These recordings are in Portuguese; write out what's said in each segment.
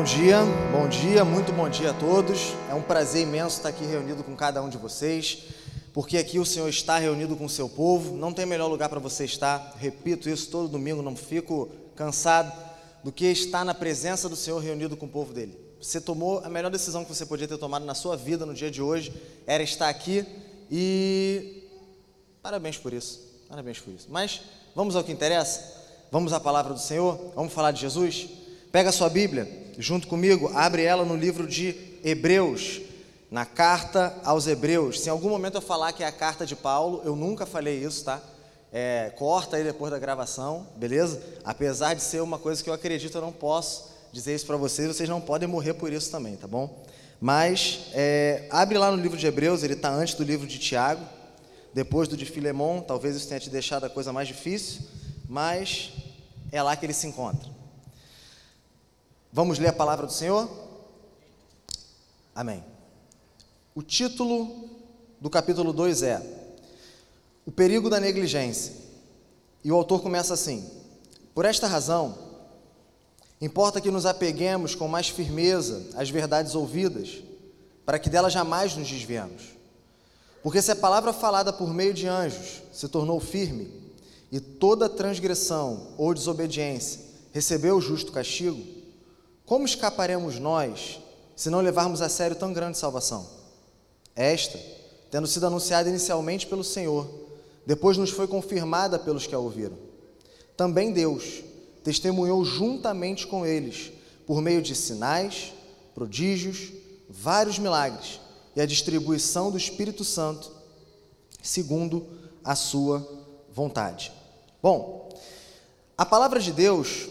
Bom dia, bom dia, muito bom dia a todos. É um prazer imenso estar aqui reunido com cada um de vocês, porque aqui o Senhor está reunido com o seu povo. Não tem melhor lugar para você estar, repito isso todo domingo, não fico cansado, do que estar na presença do Senhor reunido com o povo dele. Você tomou a melhor decisão que você podia ter tomado na sua vida no dia de hoje, era estar aqui e parabéns por isso, parabéns por isso. Mas vamos ao que interessa? Vamos à palavra do Senhor? Vamos falar de Jesus? Pega a sua Bíblia, junto comigo, abre ela no livro de Hebreus, na carta aos Hebreus. Se em algum momento eu falar que é a carta de Paulo, eu nunca falei isso, tá? É, corta aí depois da gravação, beleza? Apesar de ser uma coisa que eu acredito, eu não posso dizer isso para vocês, vocês não podem morrer por isso também, tá bom? Mas é, abre lá no livro de Hebreus, ele está antes do livro de Tiago, depois do de Filemão, talvez isso tenha te deixado a coisa mais difícil, mas é lá que ele se encontra. Vamos ler a palavra do Senhor? Amém. O título do capítulo 2 é O perigo da negligência. E o autor começa assim: Por esta razão, importa que nos apeguemos com mais firmeza às verdades ouvidas, para que delas jamais nos desviemos. Porque se a palavra falada por meio de anjos se tornou firme, e toda transgressão ou desobediência recebeu o justo castigo, como escaparemos nós se não levarmos a sério tão grande salvação? Esta, tendo sido anunciada inicialmente pelo Senhor, depois nos foi confirmada pelos que a ouviram. Também Deus testemunhou juntamente com eles, por meio de sinais, prodígios, vários milagres e a distribuição do Espírito Santo, segundo a sua vontade. Bom, a palavra de Deus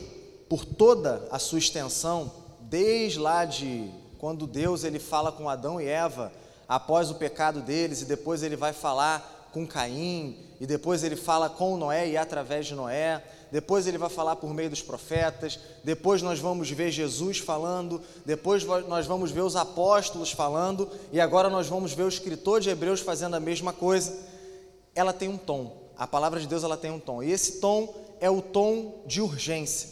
por toda a sua extensão, desde lá de quando Deus ele fala com Adão e Eva após o pecado deles e depois ele vai falar com Caim e depois ele fala com Noé e através de Noé, depois ele vai falar por meio dos profetas, depois nós vamos ver Jesus falando, depois nós vamos ver os apóstolos falando e agora nós vamos ver o escritor de Hebreus fazendo a mesma coisa. Ela tem um tom. A palavra de Deus ela tem um tom. E esse tom é o tom de urgência.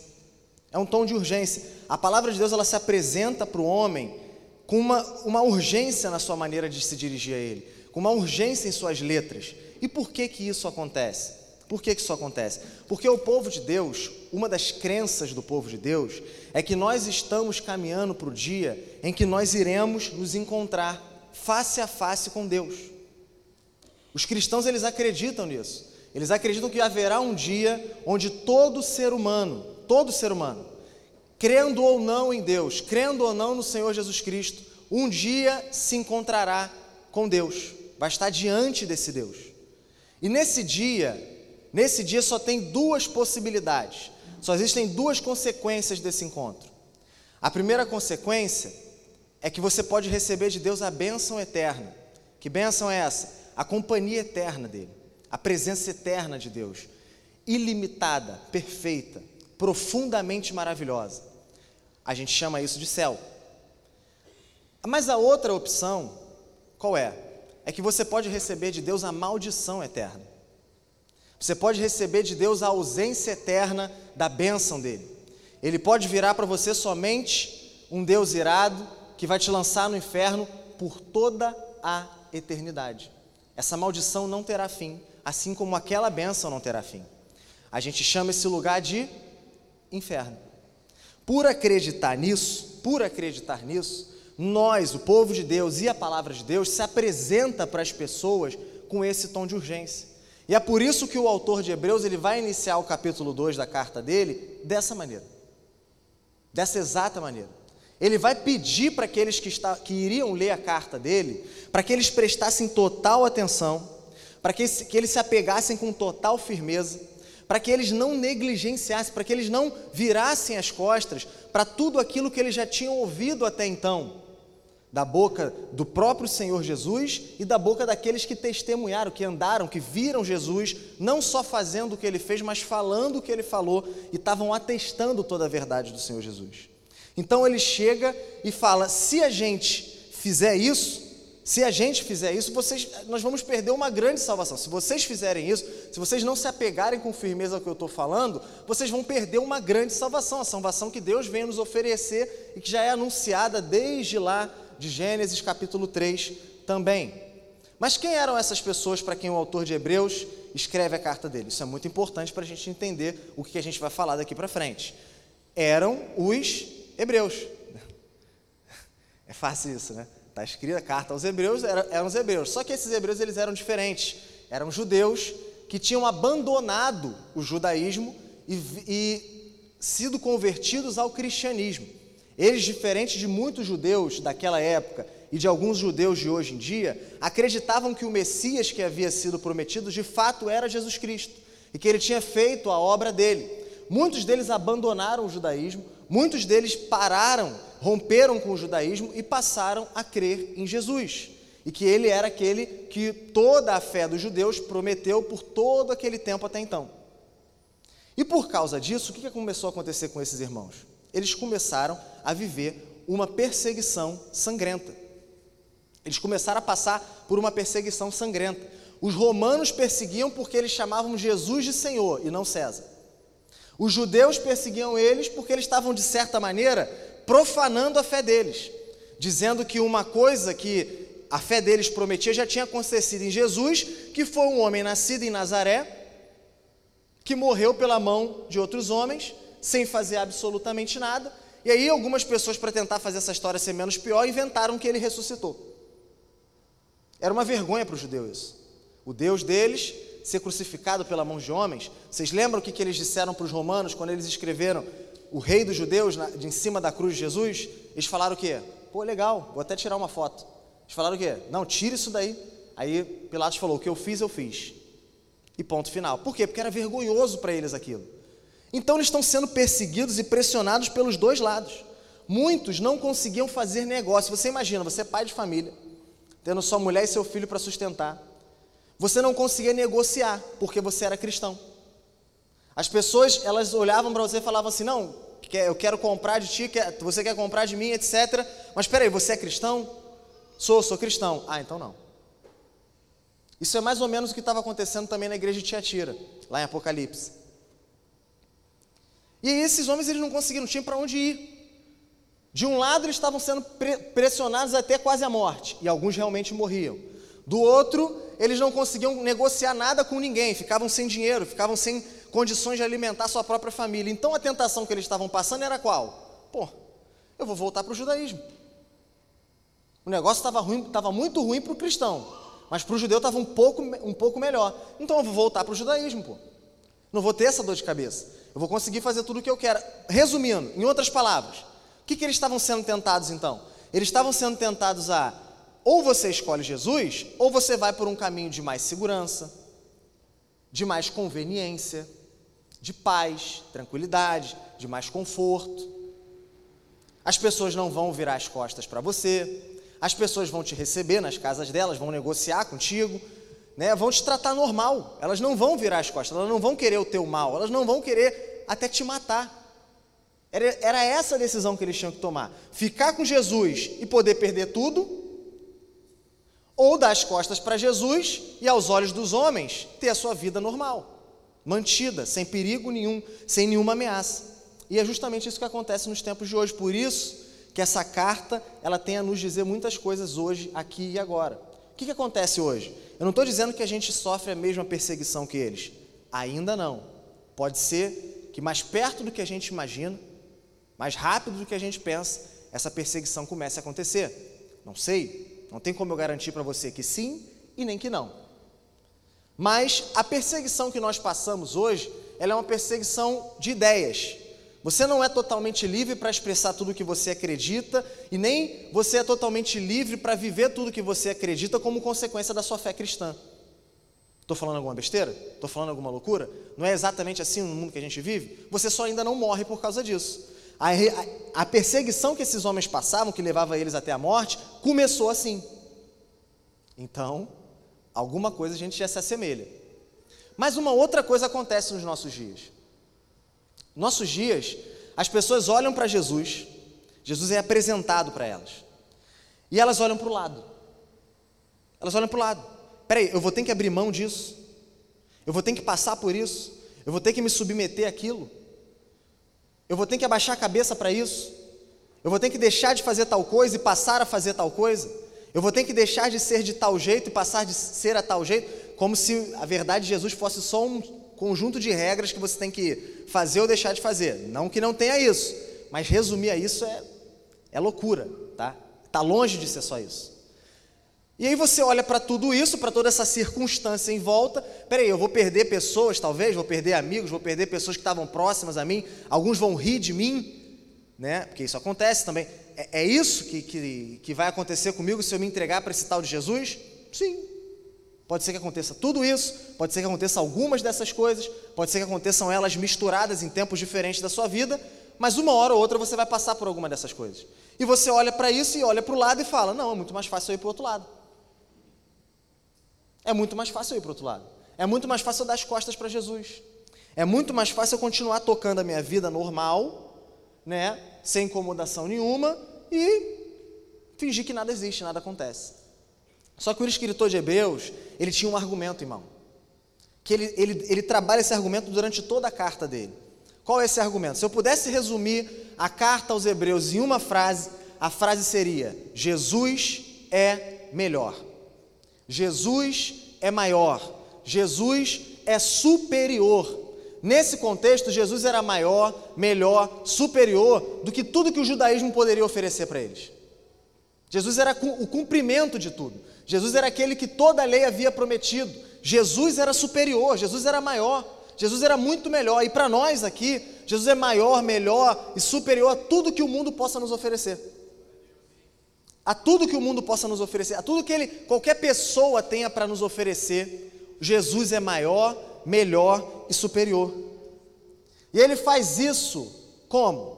É um tom de urgência. A palavra de Deus ela se apresenta para o homem com uma, uma urgência na sua maneira de se dirigir a Ele, com uma urgência em suas letras. E por que que isso acontece? Por que, que isso acontece? Porque o povo de Deus, uma das crenças do povo de Deus, é que nós estamos caminhando para o dia em que nós iremos nos encontrar face a face com Deus. Os cristãos eles acreditam nisso. Eles acreditam que haverá um dia onde todo ser humano, todo ser humano, crendo ou não em Deus, crendo ou não no Senhor Jesus Cristo, um dia se encontrará com Deus, vai estar diante desse Deus. E nesse dia, nesse dia só tem duas possibilidades, só existem duas consequências desse encontro. A primeira consequência é que você pode receber de Deus a bênção eterna. Que bênção é essa? A companhia eterna dele, a presença eterna de Deus, ilimitada, perfeita, profundamente maravilhosa. A gente chama isso de céu. Mas a outra opção, qual é? É que você pode receber de Deus a maldição eterna. Você pode receber de Deus a ausência eterna da bênção dele. Ele pode virar para você somente um Deus irado que vai te lançar no inferno por toda a eternidade. Essa maldição não terá fim, assim como aquela bênção não terá fim. A gente chama esse lugar de inferno. Por acreditar nisso, por acreditar nisso, nós, o povo de Deus e a palavra de Deus, se apresenta para as pessoas com esse tom de urgência. E é por isso que o autor de Hebreus ele vai iniciar o capítulo 2 da carta dele dessa maneira. Dessa exata maneira. Ele vai pedir para aqueles que, está, que iriam ler a carta dele, para que eles prestassem total atenção, para que, que eles se apegassem com total firmeza, para que eles não negligenciassem, para que eles não virassem as costas para tudo aquilo que eles já tinham ouvido até então, da boca do próprio Senhor Jesus e da boca daqueles que testemunharam, que andaram, que viram Jesus, não só fazendo o que ele fez, mas falando o que ele falou e estavam atestando toda a verdade do Senhor Jesus. Então ele chega e fala: se a gente fizer isso, se a gente fizer isso, vocês, nós vamos perder uma grande salvação. Se vocês fizerem isso, se vocês não se apegarem com firmeza ao que eu estou falando, vocês vão perder uma grande salvação, a salvação que Deus vem nos oferecer e que já é anunciada desde lá de Gênesis capítulo 3 também. Mas quem eram essas pessoas para quem o autor de Hebreus escreve a carta dele? Isso é muito importante para a gente entender o que a gente vai falar daqui para frente. Eram os hebreus. É fácil isso, né? Está escrita a carta aos hebreus, eram os hebreus. Só que esses hebreus eles eram diferentes. Eram judeus que tinham abandonado o judaísmo e, e sido convertidos ao cristianismo. Eles, diferentes de muitos judeus daquela época e de alguns judeus de hoje em dia, acreditavam que o Messias que havia sido prometido de fato era Jesus Cristo e que ele tinha feito a obra dele. Muitos deles abandonaram o judaísmo, muitos deles pararam romperam com o judaísmo e passaram a crer em Jesus. E que ele era aquele que toda a fé dos judeus prometeu por todo aquele tempo até então. E por causa disso, o que começou a acontecer com esses irmãos? Eles começaram a viver uma perseguição sangrenta. Eles começaram a passar por uma perseguição sangrenta. Os romanos perseguiam porque eles chamavam Jesus de Senhor e não César. Os judeus perseguiam eles porque eles estavam, de certa maneira, profanando a fé deles, dizendo que uma coisa que a fé deles prometia já tinha acontecido em Jesus, que foi um homem nascido em Nazaré, que morreu pela mão de outros homens, sem fazer absolutamente nada. E aí, algumas pessoas, para tentar fazer essa história ser menos pior, inventaram que ele ressuscitou. Era uma vergonha para os judeus isso. O Deus deles ser crucificado pela mão de homens. Vocês lembram o que, que eles disseram para os romanos quando eles escreveram o rei dos judeus, na, de em cima da cruz de Jesus, eles falaram o quê? Pô, legal, vou até tirar uma foto. Eles falaram o quê? Não, tira isso daí. Aí Pilatos falou: o que eu fiz, eu fiz. E ponto final. Por quê? Porque era vergonhoso para eles aquilo. Então eles estão sendo perseguidos e pressionados pelos dois lados. Muitos não conseguiam fazer negócio. Você imagina, você é pai de família, tendo sua mulher e seu filho para sustentar. Você não conseguia negociar porque você era cristão. As pessoas, elas olhavam para você e falavam assim: não, eu quero comprar de ti, você quer comprar de mim, etc. Mas espera aí, você é cristão? Sou, sou cristão. Ah, então não. Isso é mais ou menos o que estava acontecendo também na igreja de Tiatira, lá em Apocalipse. E esses homens eles não conseguiram, não tinham para onde ir. De um lado eles estavam sendo pressionados até quase a morte, e alguns realmente morriam. Do outro, eles não conseguiam negociar nada com ninguém, ficavam sem dinheiro, ficavam sem condições de alimentar sua própria família. Então a tentação que eles estavam passando era qual? Pô, eu vou voltar para o judaísmo. O negócio estava ruim, estava muito ruim para o cristão, mas para o judeu estava um pouco, um pouco melhor. Então eu vou voltar para o judaísmo, pô. Não vou ter essa dor de cabeça. Eu vou conseguir fazer tudo o que eu quero. Resumindo, em outras palavras, o que, que eles estavam sendo tentados então? Eles estavam sendo tentados a ou você escolhe Jesus, ou você vai por um caminho de mais segurança, de mais conveniência, de paz, tranquilidade, de mais conforto. As pessoas não vão virar as costas para você, as pessoas vão te receber nas casas delas, vão negociar contigo, né? vão te tratar normal, elas não vão virar as costas, elas não vão querer o teu mal, elas não vão querer até te matar. Era, era essa a decisão que eles tinham que tomar: ficar com Jesus e poder perder tudo, ou dar as costas para Jesus e, aos olhos dos homens, ter a sua vida normal mantida, sem perigo nenhum, sem nenhuma ameaça. E é justamente isso que acontece nos tempos de hoje. Por isso que essa carta ela tem a nos dizer muitas coisas hoje, aqui e agora. O que, que acontece hoje? Eu não estou dizendo que a gente sofre a mesma perseguição que eles. Ainda não. Pode ser que mais perto do que a gente imagina, mais rápido do que a gente pensa, essa perseguição comece a acontecer. Não sei. Não tem como eu garantir para você que sim e nem que não. Mas a perseguição que nós passamos hoje, ela é uma perseguição de ideias. Você não é totalmente livre para expressar tudo o que você acredita e nem você é totalmente livre para viver tudo o que você acredita como consequência da sua fé cristã. Estou falando alguma besteira? Estou falando alguma loucura? Não é exatamente assim no mundo que a gente vive? Você só ainda não morre por causa disso. A, a, perseguição que esses homens passavam, que levava eles até a morte, começou assim. Então, alguma coisa a gente já se assemelha. Mas uma outra coisa acontece nos nossos dias. Nossos dias, as pessoas olham para Jesus, Jesus é apresentado para elas, e elas olham para o lado. Elas olham para o lado. Peraí, eu vou ter que abrir mão disso? Eu vou ter que passar por isso? Eu vou ter que me submeter àquilo? Eu vou ter que abaixar a cabeça para isso? Eu vou ter que deixar de fazer tal coisa e passar a fazer tal coisa? Eu vou ter que deixar de ser de tal jeito e passar de ser a tal jeito? Como se a verdade de Jesus fosse só um conjunto de regras que você tem que fazer ou deixar de fazer. Não que não tenha isso, mas resumir a isso é, é loucura, tá? Está longe de ser só isso. E aí você olha para tudo isso, para toda essa circunstância em volta. Peraí, eu vou perder pessoas, talvez, vou perder amigos, vou perder pessoas que estavam próximas a mim. Alguns vão rir de mim, né? Porque isso acontece também. É, é isso que, que, que vai acontecer comigo se eu me entregar para esse tal de Jesus? Sim. Pode ser que aconteça tudo isso, pode ser que aconteça algumas dessas coisas, pode ser que aconteçam elas misturadas em tempos diferentes da sua vida, mas uma hora ou outra você vai passar por alguma dessas coisas. E você olha para isso e olha para o lado e fala: não, é muito mais fácil eu ir para o outro lado. É muito mais fácil eu ir para o outro lado. É muito mais fácil eu dar as costas para Jesus. É muito mais fácil eu continuar tocando a minha vida normal, né, sem incomodação nenhuma e fingir que nada existe, nada acontece. Só que o escritor de Hebreus, ele tinha um argumento, irmão. Que ele, ele, ele trabalha esse argumento durante toda a carta dele. Qual é esse argumento? Se eu pudesse resumir a carta aos Hebreus em uma frase, a frase seria: Jesus é melhor. Jesus é maior, Jesus é superior. Nesse contexto, Jesus era maior, melhor, superior do que tudo que o judaísmo poderia oferecer para eles. Jesus era o cumprimento de tudo. Jesus era aquele que toda a lei havia prometido. Jesus era superior, Jesus era maior, Jesus era muito melhor. E para nós aqui, Jesus é maior, melhor e superior a tudo que o mundo possa nos oferecer a tudo que o mundo possa nos oferecer, a tudo que ele, qualquer pessoa tenha para nos oferecer, Jesus é maior, melhor e superior. E ele faz isso como?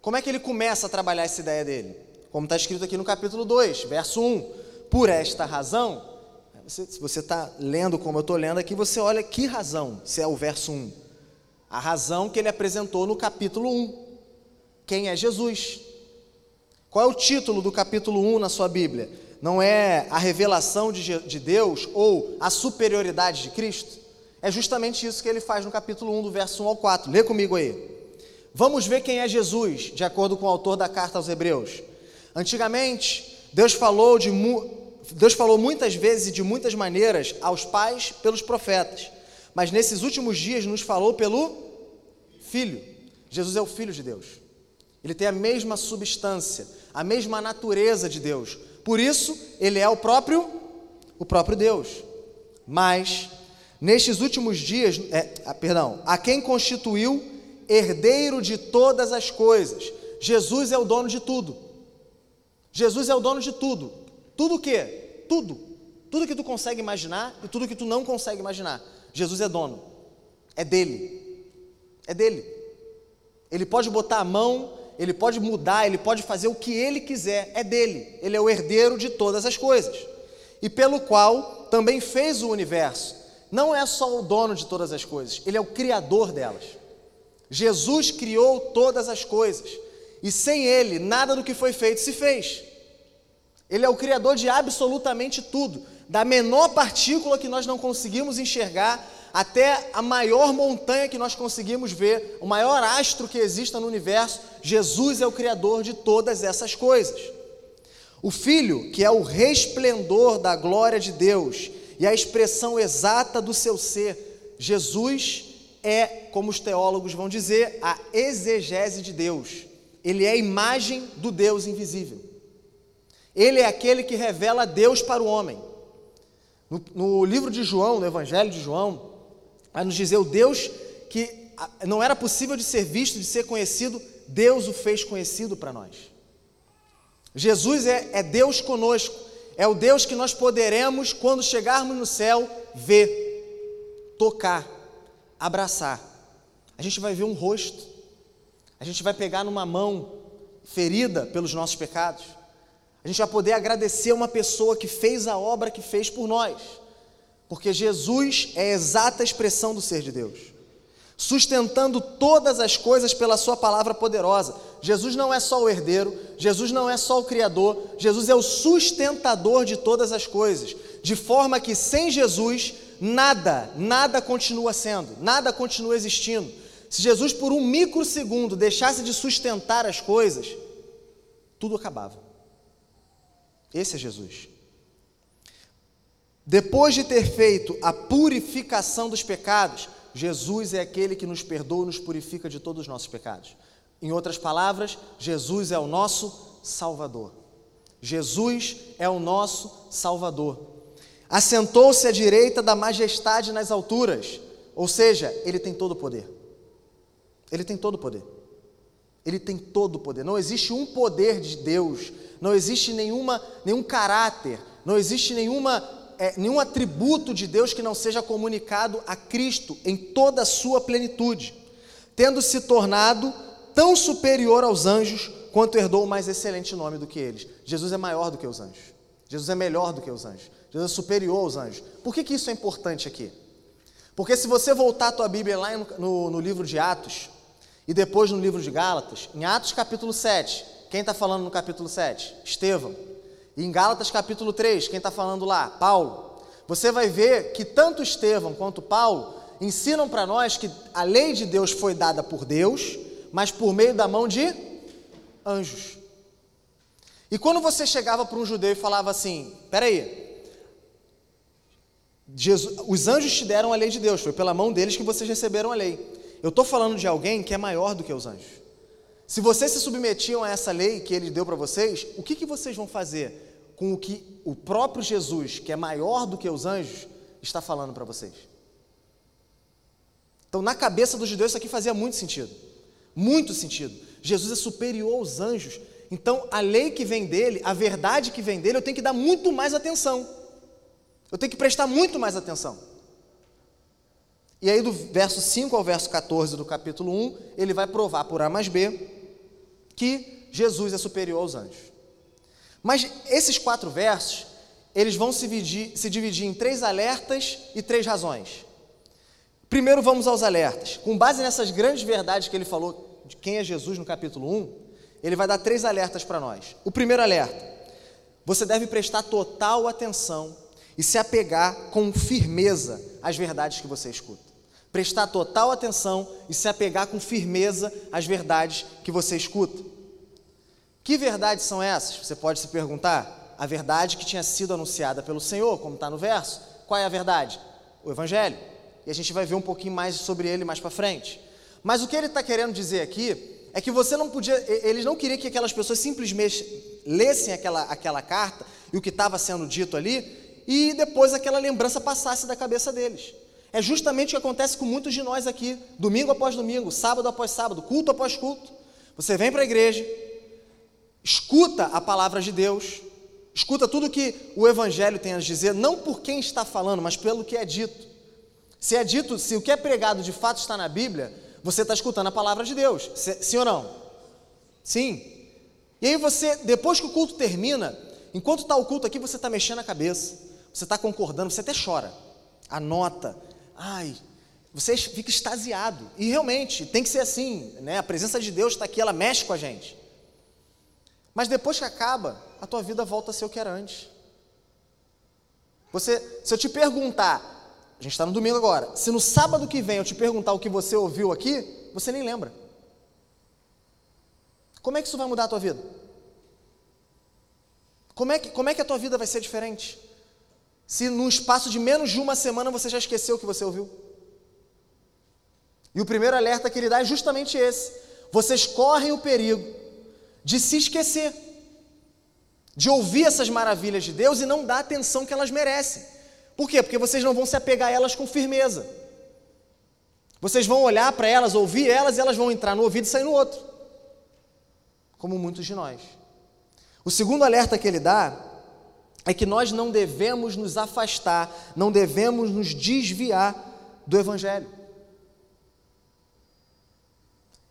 Como é que ele começa a trabalhar essa ideia dele? Como está escrito aqui no capítulo 2, verso 1. Por esta razão, você, se você está lendo como eu estou lendo aqui, você olha que razão, se é o verso 1. A razão que ele apresentou no capítulo 1. Quem é Jesus? Qual é o título do capítulo 1 na sua Bíblia? Não é a revelação de, de Deus ou a superioridade de Cristo? É justamente isso que ele faz no capítulo 1, do verso 1 ao 4. Lê comigo aí. Vamos ver quem é Jesus, de acordo com o autor da carta aos Hebreus. Antigamente, Deus falou, de, Deus falou muitas vezes e de muitas maneiras aos pais pelos profetas, mas nesses últimos dias nos falou pelo Filho. Jesus é o Filho de Deus. Ele tem a mesma substância, a mesma natureza de Deus. Por isso, ele é o próprio o próprio Deus. Mas nestes últimos dias, é, ah, perdão, a quem constituiu herdeiro de todas as coisas. Jesus é o dono de tudo. Jesus é o dono de tudo. Tudo o quê? Tudo. Tudo que tu consegue imaginar e tudo que tu não consegue imaginar. Jesus é dono. É dele. É dele. Ele pode botar a mão ele pode mudar, ele pode fazer o que ele quiser, é dele, ele é o herdeiro de todas as coisas, e pelo qual também fez o universo. Não é só o dono de todas as coisas, ele é o criador delas. Jesus criou todas as coisas, e sem ele, nada do que foi feito se fez. Ele é o criador de absolutamente tudo, da menor partícula que nós não conseguimos enxergar até a maior montanha que nós conseguimos ver, o maior astro que exista no universo, Jesus é o Criador de todas essas coisas. O Filho, que é o resplendor da glória de Deus e a expressão exata do seu ser, Jesus é, como os teólogos vão dizer, a exegese de Deus. Ele é a imagem do Deus invisível. Ele é aquele que revela Deus para o homem. No, no livro de João, no Evangelho de João, a nos dizer o Deus que não era possível de ser visto, de ser conhecido, Deus o fez conhecido para nós. Jesus é, é Deus conosco, é o Deus que nós poderemos, quando chegarmos no céu, ver, tocar, abraçar. A gente vai ver um rosto, A gente vai pegar numa mão ferida pelos nossos pecados. A gente vai poder agradecer uma pessoa que fez a obra que fez por nós. Porque Jesus é a exata expressão do ser de Deus sustentando todas as coisas pela Sua palavra poderosa. Jesus não é só o herdeiro, Jesus não é só o Criador, Jesus é o sustentador de todas as coisas, de forma que sem Jesus, nada, nada continua sendo, nada continua existindo. Se Jesus, por um microsegundo, deixasse de sustentar as coisas, tudo acabava. Esse é Jesus. Depois de ter feito a purificação dos pecados, Jesus é aquele que nos perdoa e nos purifica de todos os nossos pecados. Em outras palavras, Jesus é o nosso Salvador. Jesus é o nosso Salvador. Assentou-se à direita da majestade nas alturas, ou seja, ele tem todo o poder. Ele tem todo o poder. Ele tem todo o poder. Não existe um poder de Deus, não existe nenhuma, nenhum caráter, não existe nenhuma é, nenhum atributo de Deus que não seja comunicado a Cristo em toda a sua plenitude, tendo se tornado tão superior aos anjos quanto herdou o mais excelente nome do que eles. Jesus é maior do que os anjos. Jesus é melhor do que os anjos. Jesus é superior aos anjos. Por que, que isso é importante aqui? Porque se você voltar a tua Bíblia lá no, no, no livro de Atos e depois no livro de Gálatas, em Atos capítulo 7, quem está falando no capítulo 7? Estevão. Em Gálatas capítulo 3, quem está falando lá? Paulo. Você vai ver que tanto Estevão quanto Paulo ensinam para nós que a lei de Deus foi dada por Deus, mas por meio da mão de anjos. E quando você chegava para um judeu e falava assim: peraí, Jesus, os anjos te deram a lei de Deus, foi pela mão deles que vocês receberam a lei. Eu estou falando de alguém que é maior do que os anjos. Se vocês se submetiam a essa lei que ele deu para vocês, o que, que vocês vão fazer com o que o próprio Jesus, que é maior do que os anjos, está falando para vocês? Então, na cabeça dos judeus, isso aqui fazia muito sentido. Muito sentido. Jesus é superior aos anjos. Então, a lei que vem dele, a verdade que vem dele, eu tenho que dar muito mais atenção. Eu tenho que prestar muito mais atenção. E aí, do verso 5 ao verso 14 do capítulo 1, ele vai provar por A mais B que Jesus é superior aos anjos. Mas esses quatro versos, eles vão se dividir, se dividir em três alertas e três razões. Primeiro vamos aos alertas. Com base nessas grandes verdades que ele falou de quem é Jesus no capítulo 1, ele vai dar três alertas para nós. O primeiro alerta: você deve prestar total atenção e se apegar com firmeza às verdades que você escuta prestar total atenção e se apegar com firmeza às verdades que você escuta. Que verdades são essas? Você pode se perguntar. A verdade que tinha sido anunciada pelo Senhor, como está no verso. Qual é a verdade? O Evangelho. E a gente vai ver um pouquinho mais sobre ele mais para frente. Mas o que ele está querendo dizer aqui é que você não podia, eles não queriam que aquelas pessoas simplesmente lessem aquela, aquela carta e o que estava sendo dito ali, e depois aquela lembrança passasse da cabeça deles. É justamente o que acontece com muitos de nós aqui, domingo após domingo, sábado após sábado, culto após culto. Você vem para a igreja, escuta a palavra de Deus, escuta tudo que o Evangelho tem a dizer, não por quem está falando, mas pelo que é dito. Se é dito, se o que é pregado de fato está na Bíblia, você está escutando a palavra de Deus, sim ou não? Sim. E aí você, depois que o culto termina, enquanto está o culto aqui, você está mexendo a cabeça, você está concordando, você até chora, anota, ai, você fica extasiado. E realmente, tem que ser assim, né? A presença de Deus está aqui, ela mexe com a gente. Mas depois que acaba, a tua vida volta a ser o que era antes. Você, se eu te perguntar, a gente está no domingo agora, se no sábado que vem eu te perguntar o que você ouviu aqui, você nem lembra. Como é que isso vai mudar a tua vida? Como é que, como é que a tua vida vai ser diferente? Se num espaço de menos de uma semana você já esqueceu o que você ouviu? E o primeiro alerta que ele dá é justamente esse: vocês correm o perigo de se esquecer, de ouvir essas maravilhas de Deus e não dar a atenção que elas merecem. Por quê? Porque vocês não vão se apegar a elas com firmeza. Vocês vão olhar para elas, ouvir elas e elas vão entrar no ouvido e sair no outro. Como muitos de nós. O segundo alerta que ele dá é que nós não devemos nos afastar, não devemos nos desviar do Evangelho.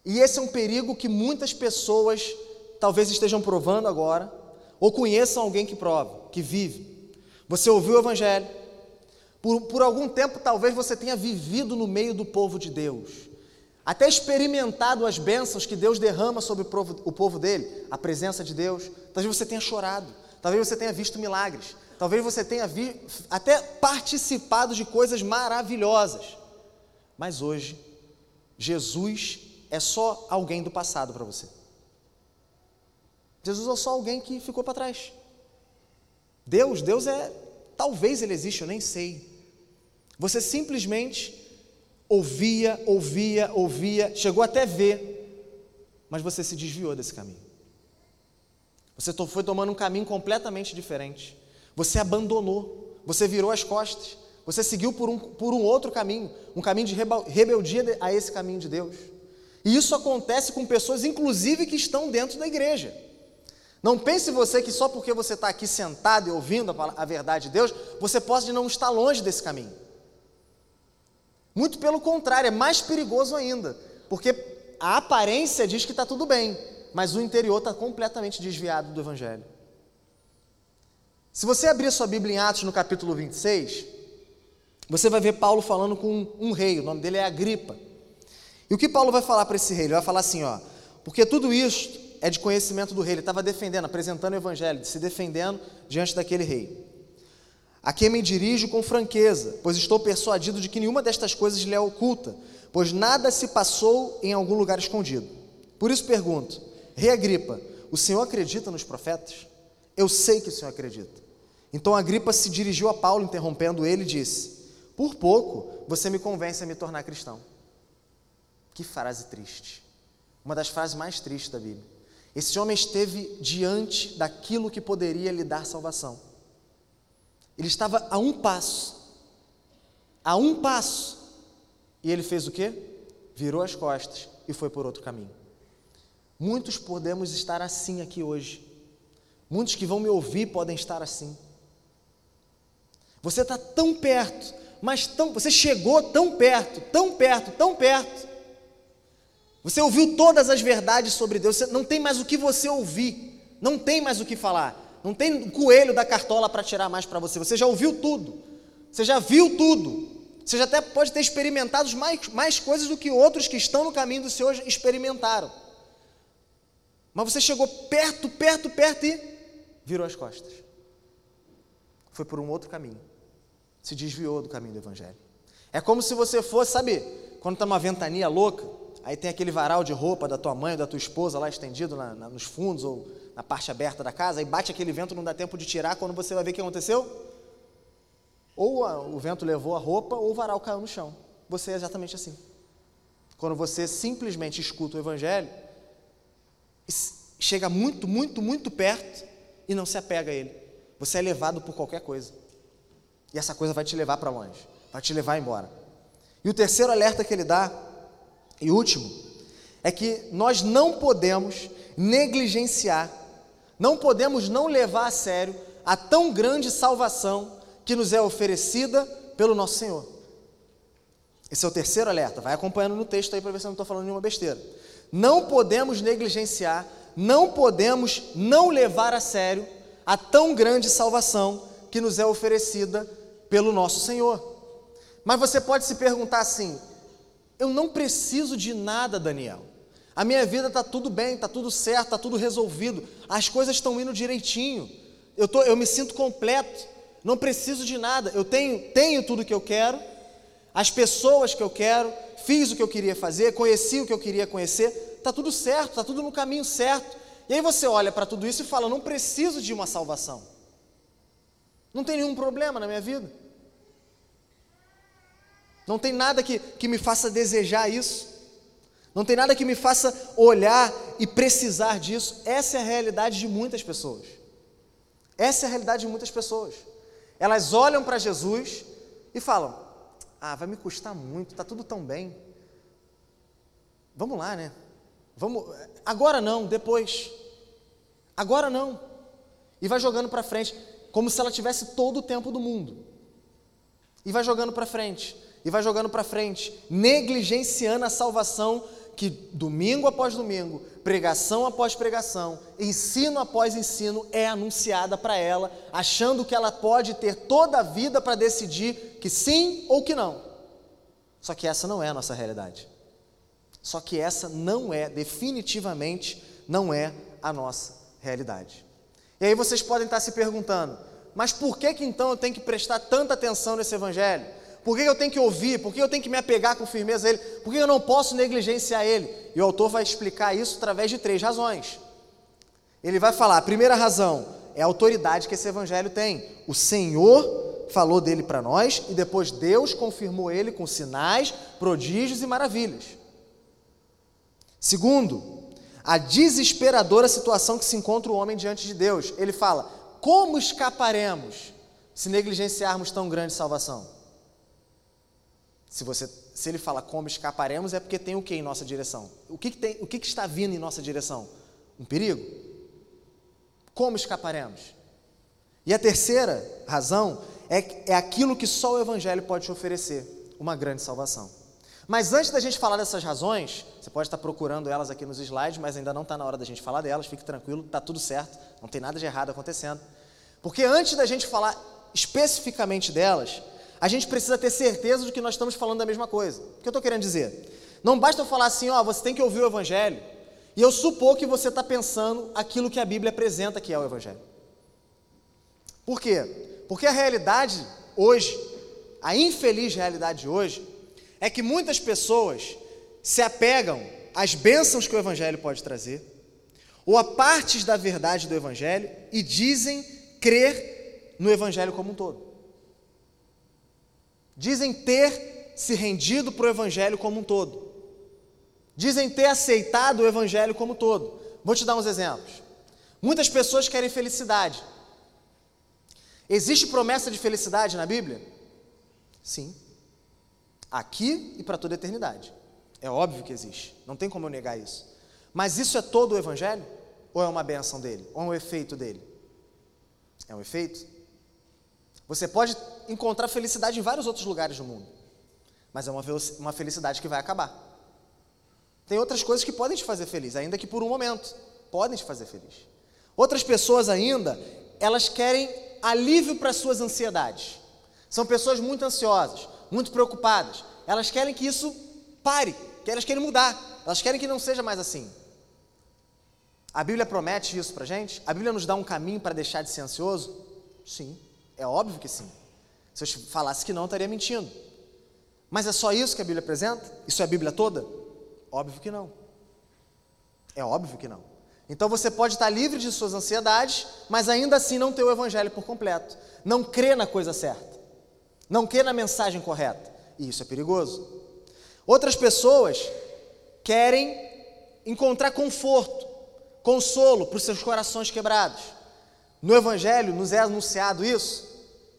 E esse é um perigo que muitas pessoas talvez estejam provando agora, ou conheçam alguém que prova, que vive. Você ouviu o Evangelho, por, por algum tempo talvez você tenha vivido no meio do povo de Deus, até experimentado as bênçãos que Deus derrama sobre o povo, o povo dele, a presença de Deus. Talvez você tenha chorado, talvez você tenha visto milagres, talvez você tenha vi, até participado de coisas maravilhosas. Mas hoje, Jesus é só alguém do passado para você. Jesus é só alguém que ficou para trás. Deus, Deus é, talvez ele existe, eu nem sei. Você simplesmente ouvia, ouvia, ouvia, chegou até ver, mas você se desviou desse caminho. Você foi tomando um caminho completamente diferente. Você abandonou, você virou as costas, você seguiu por um, por um outro caminho, um caminho de rebeldia a esse caminho de Deus. E isso acontece com pessoas, inclusive, que estão dentro da igreja. Não pense você que só porque você está aqui sentado e ouvindo a, a verdade de Deus, você pode não estar longe desse caminho. Muito pelo contrário, é mais perigoso ainda, porque a aparência diz que está tudo bem, mas o interior está completamente desviado do Evangelho. Se você abrir sua Bíblia em Atos no capítulo 26, você vai ver Paulo falando com um rei, o nome dele é Agripa. E o que Paulo vai falar para esse rei? Ele vai falar assim: ó, porque tudo isso é de conhecimento do rei, ele estava defendendo, apresentando o evangelho, se defendendo diante daquele rei. A quem me dirijo com franqueza, pois estou persuadido de que nenhuma destas coisas lhe é oculta, pois nada se passou em algum lugar escondido. Por isso pergunto: Rei Agripa, o senhor acredita nos profetas? Eu sei que o senhor acredita. Então Agripa se dirigiu a Paulo, interrompendo ele, e disse: Por pouco você me convence a me tornar cristão. Que frase triste. Uma das frases mais tristes da Bíblia. Esse homem esteve diante daquilo que poderia lhe dar salvação. Ele estava a um passo, a um passo, e ele fez o quê? Virou as costas e foi por outro caminho. Muitos podemos estar assim aqui hoje. Muitos que vão me ouvir podem estar assim. Você está tão perto, mas tão, você chegou tão perto, tão perto, tão perto. Você ouviu todas as verdades sobre Deus, você não tem mais o que você ouvir, não tem mais o que falar. Não tem coelho da cartola para tirar mais para você. Você já ouviu tudo. Você já viu tudo. Você já até pode ter experimentado mais, mais coisas do que outros que estão no caminho do Senhor experimentaram. Mas você chegou perto, perto, perto e virou as costas. Foi por um outro caminho. Se desviou do caminho do Evangelho. É como se você fosse, sabe, quando está numa ventania louca, aí tem aquele varal de roupa da tua mãe ou da tua esposa lá estendido na, na, nos fundos ou na parte aberta da casa, aí bate aquele vento, não dá tempo de tirar, quando você vai ver o que aconteceu? Ou a, o vento levou a roupa, ou o varal caiu no chão. Você é exatamente assim. Quando você simplesmente escuta o Evangelho, chega muito, muito, muito perto e não se apega a ele. Você é levado por qualquer coisa. E essa coisa vai te levar para longe, vai te levar embora. E o terceiro alerta que ele dá, e último, é que nós não podemos negligenciar não podemos não levar a sério a tão grande salvação que nos é oferecida pelo nosso Senhor. Esse é o terceiro alerta. Vai acompanhando no texto aí para ver se eu não estou falando nenhuma besteira. Não podemos negligenciar, não podemos não levar a sério a tão grande salvação que nos é oferecida pelo nosso Senhor. Mas você pode se perguntar assim: eu não preciso de nada, Daniel. A minha vida está tudo bem, está tudo certo, está tudo resolvido, as coisas estão indo direitinho, eu, tô, eu me sinto completo, não preciso de nada, eu tenho, tenho tudo que eu quero, as pessoas que eu quero, fiz o que eu queria fazer, conheci o que eu queria conhecer, está tudo certo, está tudo no caminho certo. E aí você olha para tudo isso e fala: não preciso de uma salvação, não tem nenhum problema na minha vida, não tem nada que, que me faça desejar isso. Não tem nada que me faça olhar e precisar disso. Essa é a realidade de muitas pessoas. Essa é a realidade de muitas pessoas. Elas olham para Jesus e falam: Ah, vai me custar muito, está tudo tão bem. Vamos lá, né? Vamos, agora não, depois. Agora não. E vai jogando para frente, como se ela tivesse todo o tempo do mundo. E vai jogando para frente, e vai jogando para frente, negligenciando a salvação que domingo após domingo, pregação após pregação, ensino após ensino é anunciada para ela, achando que ela pode ter toda a vida para decidir que sim ou que não. Só que essa não é a nossa realidade. Só que essa não é, definitivamente, não é a nossa realidade. E aí vocês podem estar se perguntando, mas por que que então eu tenho que prestar tanta atenção nesse evangelho? Por que eu tenho que ouvir? Por que eu tenho que me apegar com firmeza a ele? Por que eu não posso negligenciar ele? E o autor vai explicar isso através de três razões. Ele vai falar: a primeira razão é a autoridade que esse evangelho tem. O Senhor falou dele para nós e depois Deus confirmou ele com sinais, prodígios e maravilhas. Segundo, a desesperadora situação que se encontra o homem diante de Deus. Ele fala: como escaparemos se negligenciarmos tão grande salvação? Se, você, se ele fala como escaparemos, é porque tem o que em nossa direção? O que, que tem, o que, que está vindo em nossa direção? Um perigo? Como escaparemos? E a terceira razão é, é aquilo que só o Evangelho pode te oferecer: uma grande salvação. Mas antes da gente falar dessas razões, você pode estar procurando elas aqui nos slides, mas ainda não está na hora da gente falar delas, fique tranquilo, está tudo certo, não tem nada de errado acontecendo. Porque antes da gente falar especificamente delas, a gente precisa ter certeza de que nós estamos falando da mesma coisa. O que eu estou querendo dizer? Não basta eu falar assim, ó, você tem que ouvir o Evangelho, e eu supor que você está pensando aquilo que a Bíblia apresenta que é o Evangelho. Por quê? Porque a realidade hoje, a infeliz realidade de hoje, é que muitas pessoas se apegam às bênçãos que o Evangelho pode trazer, ou a partes da verdade do Evangelho, e dizem crer no Evangelho como um todo. Dizem ter se rendido para o Evangelho como um todo. Dizem ter aceitado o Evangelho como um todo. Vou te dar uns exemplos. Muitas pessoas querem felicidade. Existe promessa de felicidade na Bíblia? Sim. Aqui e para toda a eternidade. É óbvio que existe. Não tem como eu negar isso. Mas isso é todo o Evangelho? Ou é uma benção dele? Ou é um efeito dele? É um efeito? Você pode encontrar felicidade em vários outros lugares do mundo, mas é uma, uma felicidade que vai acabar. Tem outras coisas que podem te fazer feliz, ainda que por um momento, podem te fazer feliz. Outras pessoas ainda, elas querem alívio para suas ansiedades. São pessoas muito ansiosas, muito preocupadas. Elas querem que isso pare, que elas querem mudar, elas querem que não seja mais assim. A Bíblia promete isso para gente? A Bíblia nos dá um caminho para deixar de ser ansioso? Sim. É óbvio que sim. Se eu falasse que não, estaria mentindo. Mas é só isso que a Bíblia apresenta? Isso é a Bíblia toda? Óbvio que não. É óbvio que não. Então você pode estar livre de suas ansiedades, mas ainda assim não ter o Evangelho por completo. Não crer na coisa certa. Não crer na mensagem correta. E isso é perigoso. Outras pessoas querem encontrar conforto, consolo para os seus corações quebrados. No Evangelho nos é anunciado isso?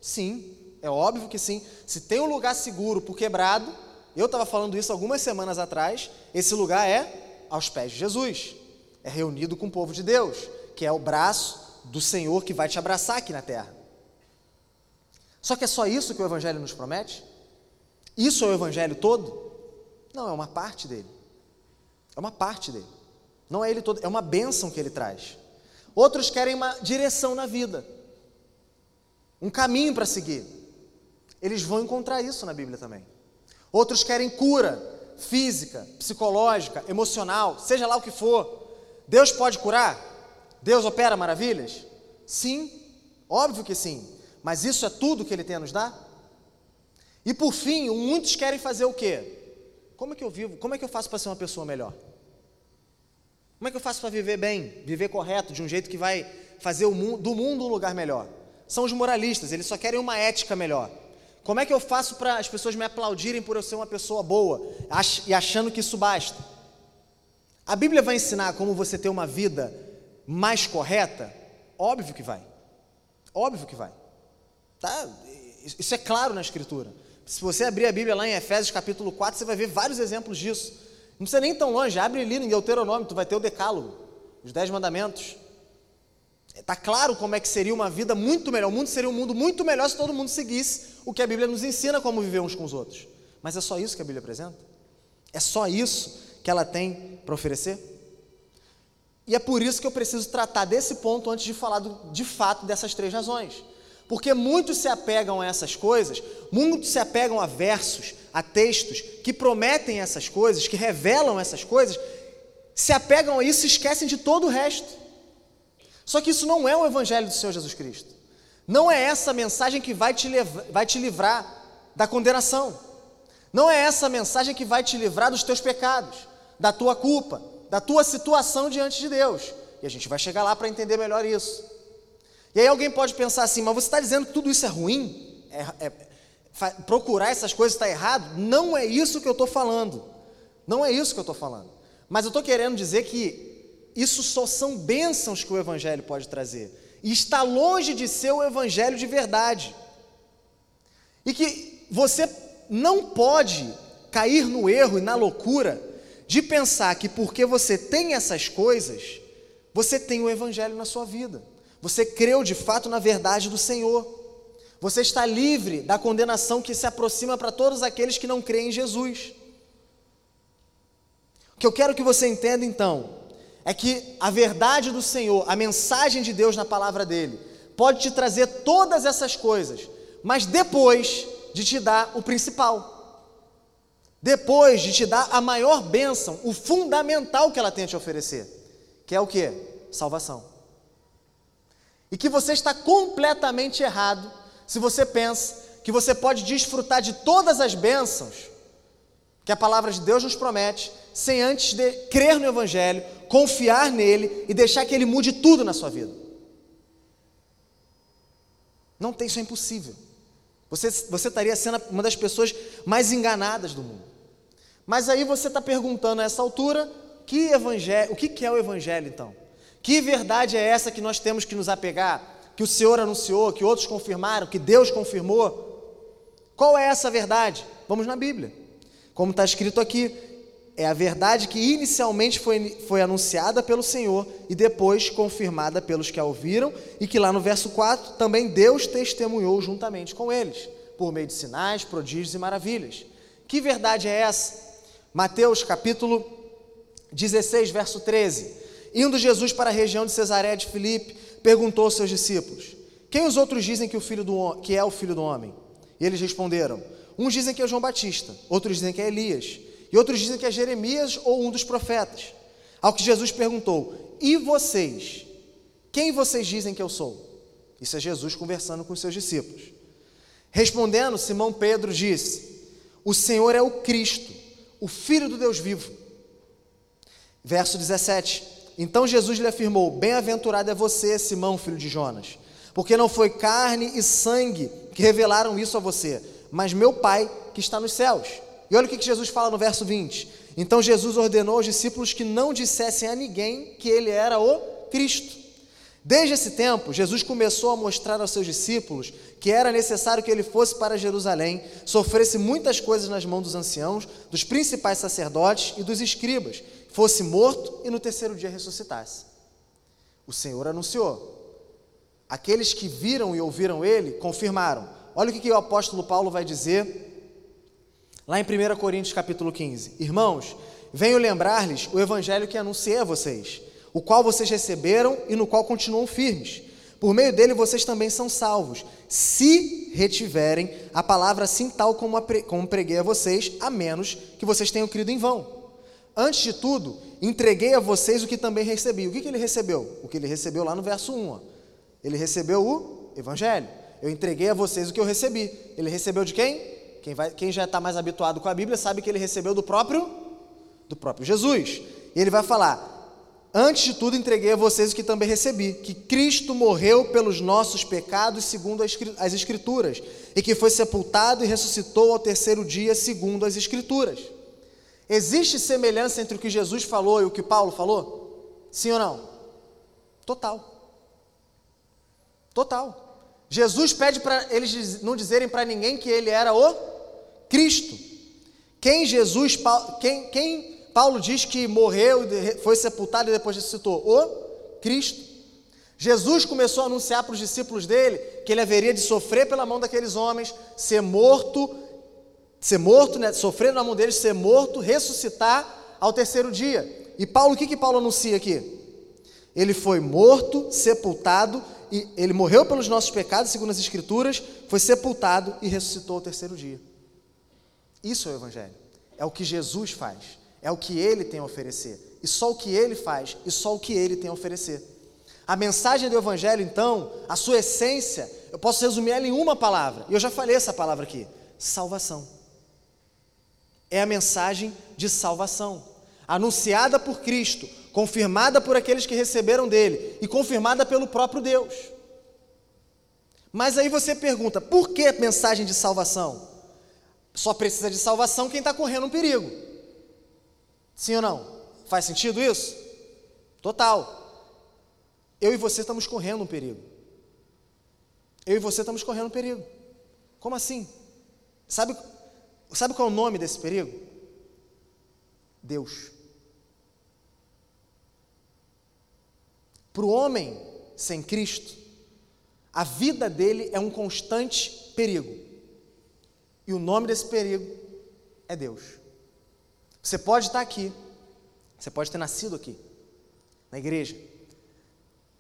Sim, é óbvio que sim. Se tem um lugar seguro por quebrado, eu estava falando isso algumas semanas atrás, esse lugar é aos pés de Jesus. É reunido com o povo de Deus, que é o braço do Senhor que vai te abraçar aqui na terra. Só que é só isso que o Evangelho nos promete? Isso é o Evangelho todo? Não, é uma parte dele. É uma parte dele. Não é ele todo, é uma bênção que ele traz. Outros querem uma direção na vida um caminho para seguir. Eles vão encontrar isso na Bíblia também. Outros querem cura física, psicológica, emocional, seja lá o que for. Deus pode curar? Deus opera maravilhas? Sim, óbvio que sim. Mas isso é tudo que Ele tem a nos dar? E por fim, muitos querem fazer o quê? Como é que eu vivo? Como é que eu faço para ser uma pessoa melhor? Como é que eu faço para viver bem, viver correto, de um jeito que vai fazer mundo, do mundo um lugar melhor? São os moralistas, eles só querem uma ética melhor. Como é que eu faço para as pessoas me aplaudirem por eu ser uma pessoa boa e achando que isso basta? A Bíblia vai ensinar como você ter uma vida mais correta? Óbvio que vai. Óbvio que vai. Tá? Isso é claro na Escritura. Se você abrir a Bíblia lá em Efésios capítulo 4, você vai ver vários exemplos disso. Não precisa nem tão longe, abre ali em Deuteronômio, tu vai ter o decálogo, os dez mandamentos. Está claro como é que seria uma vida muito melhor. O mundo seria um mundo muito melhor se todo mundo seguisse o que a Bíblia nos ensina como viver uns com os outros. Mas é só isso que a Bíblia apresenta? É só isso que ela tem para oferecer? E é por isso que eu preciso tratar desse ponto antes de falar do, de fato dessas três razões. Porque muitos se apegam a essas coisas, muitos se apegam a versos, a textos que prometem essas coisas, que revelam essas coisas, se apegam a isso e esquecem de todo o resto. Só que isso não é o Evangelho do Senhor Jesus Cristo. Não é essa mensagem que vai te, vai te livrar da condenação. Não é essa mensagem que vai te livrar dos teus pecados, da tua culpa, da tua situação diante de Deus. E a gente vai chegar lá para entender melhor isso. E aí alguém pode pensar assim, mas você está dizendo que tudo isso é ruim? É, é, procurar essas coisas está errado? Não é isso que eu estou falando. Não é isso que eu estou falando. Mas eu estou querendo dizer que isso só são bênçãos que o Evangelho pode trazer. E está longe de ser o Evangelho de verdade. E que você não pode cair no erro e na loucura de pensar que porque você tem essas coisas, você tem o Evangelho na sua vida. Você creu de fato na verdade do Senhor. Você está livre da condenação que se aproxima para todos aqueles que não creem em Jesus. O que eu quero que você entenda então é que a verdade do Senhor, a mensagem de Deus na palavra dele, pode te trazer todas essas coisas, mas depois de te dar o principal. Depois de te dar a maior bênção, o fundamental que ela tem a te oferecer, que é o que? Salvação. E que você está completamente errado se você pensa que você pode desfrutar de todas as bênçãos que a palavra de Deus nos promete, sem antes de crer no Evangelho, confiar nele e deixar que ele mude tudo na sua vida. Não tem, isso é impossível. Você, você estaria sendo uma das pessoas mais enganadas do mundo. Mas aí você está perguntando a essa altura, que evangelho, o que, que é o Evangelho então? Que verdade é essa que nós temos que nos apegar? Que o Senhor anunciou, que outros confirmaram, que Deus confirmou? Qual é essa verdade? Vamos na Bíblia. Como está escrito aqui, é a verdade que inicialmente foi, foi anunciada pelo Senhor e depois confirmada pelos que a ouviram, e que lá no verso 4 também Deus testemunhou juntamente com eles, por meio de sinais, prodígios e maravilhas. Que verdade é essa? Mateus capítulo 16, verso 13. Indo Jesus para a região de Cesaré de Filipe, perguntou aos seus discípulos: Quem os outros dizem que, o filho do, que é o filho do homem? E eles responderam: Uns dizem que é João Batista, outros dizem que é Elias, e outros dizem que é Jeremias ou um dos profetas. Ao que Jesus perguntou: E vocês? Quem vocês dizem que eu sou? Isso é Jesus conversando com os seus discípulos. Respondendo, Simão Pedro disse: O Senhor é o Cristo, o Filho do Deus vivo. Verso 17: então Jesus lhe afirmou: Bem-aventurado é você, Simão, filho de Jonas, porque não foi carne e sangue que revelaram isso a você, mas meu Pai que está nos céus. E olha o que Jesus fala no verso 20. Então Jesus ordenou aos discípulos que não dissessem a ninguém que ele era o Cristo. Desde esse tempo, Jesus começou a mostrar aos seus discípulos que era necessário que ele fosse para Jerusalém, sofresse muitas coisas nas mãos dos anciãos, dos principais sacerdotes e dos escribas, fosse morto e no terceiro dia ressuscitasse. O Senhor anunciou. Aqueles que viram e ouviram ele confirmaram. Olha o que, o apóstolo Paulo vai dizer lá em 1 Coríntios capítulo 15. Irmãos, venho lembrar-lhes o evangelho que anunciei a vocês, o qual vocês receberam e no qual continuam firmes. Por meio dele vocês também são salvos, se retiverem a palavra assim tal como, como preguei a vocês, a menos que vocês tenham crido em vão. Antes de tudo, entreguei a vocês o que também recebi. O que, que ele recebeu? O que ele recebeu lá no verso 1. Ó. Ele recebeu o Evangelho. Eu entreguei a vocês o que eu recebi. Ele recebeu de quem? Quem, vai, quem já está mais habituado com a Bíblia sabe que ele recebeu do próprio, do próprio Jesus. E ele vai falar: Antes de tudo, entreguei a vocês o que também recebi: que Cristo morreu pelos nossos pecados, segundo as Escrituras, e que foi sepultado e ressuscitou ao terceiro dia, segundo as Escrituras. Existe semelhança entre o que Jesus falou e o que Paulo falou? Sim ou não? Total. Total. Jesus pede para eles não dizerem para ninguém que ele era o Cristo. Quem Jesus, quem, quem Paulo diz que morreu, foi sepultado e depois ressuscitou? O Cristo. Jesus começou a anunciar para os discípulos dele que ele haveria de sofrer pela mão daqueles homens, ser morto ser morto, né, sofrer na mão deles, ser morto, ressuscitar ao terceiro dia. E Paulo, o que, que Paulo anuncia aqui? Ele foi morto, sepultado, e ele morreu pelos nossos pecados, segundo as Escrituras, foi sepultado e ressuscitou ao terceiro dia. Isso é o Evangelho. É o que Jesus faz. É o que ele tem a oferecer. E só o que ele faz, e só o que ele tem a oferecer. A mensagem do Evangelho, então, a sua essência, eu posso resumir ela em uma palavra, e eu já falei essa palavra aqui: salvação. É a mensagem de salvação, anunciada por Cristo, confirmada por aqueles que receberam dele e confirmada pelo próprio Deus. Mas aí você pergunta: por que mensagem de salvação? Só precisa de salvação quem está correndo um perigo. Sim ou não? Faz sentido isso? Total. Eu e você estamos correndo um perigo. Eu e você estamos correndo um perigo. Como assim? Sabe, sabe qual é o nome desse perigo? Deus. Para o homem sem Cristo, a vida dele é um constante perigo. E o nome desse perigo é Deus. Você pode estar aqui, você pode ter nascido aqui, na igreja.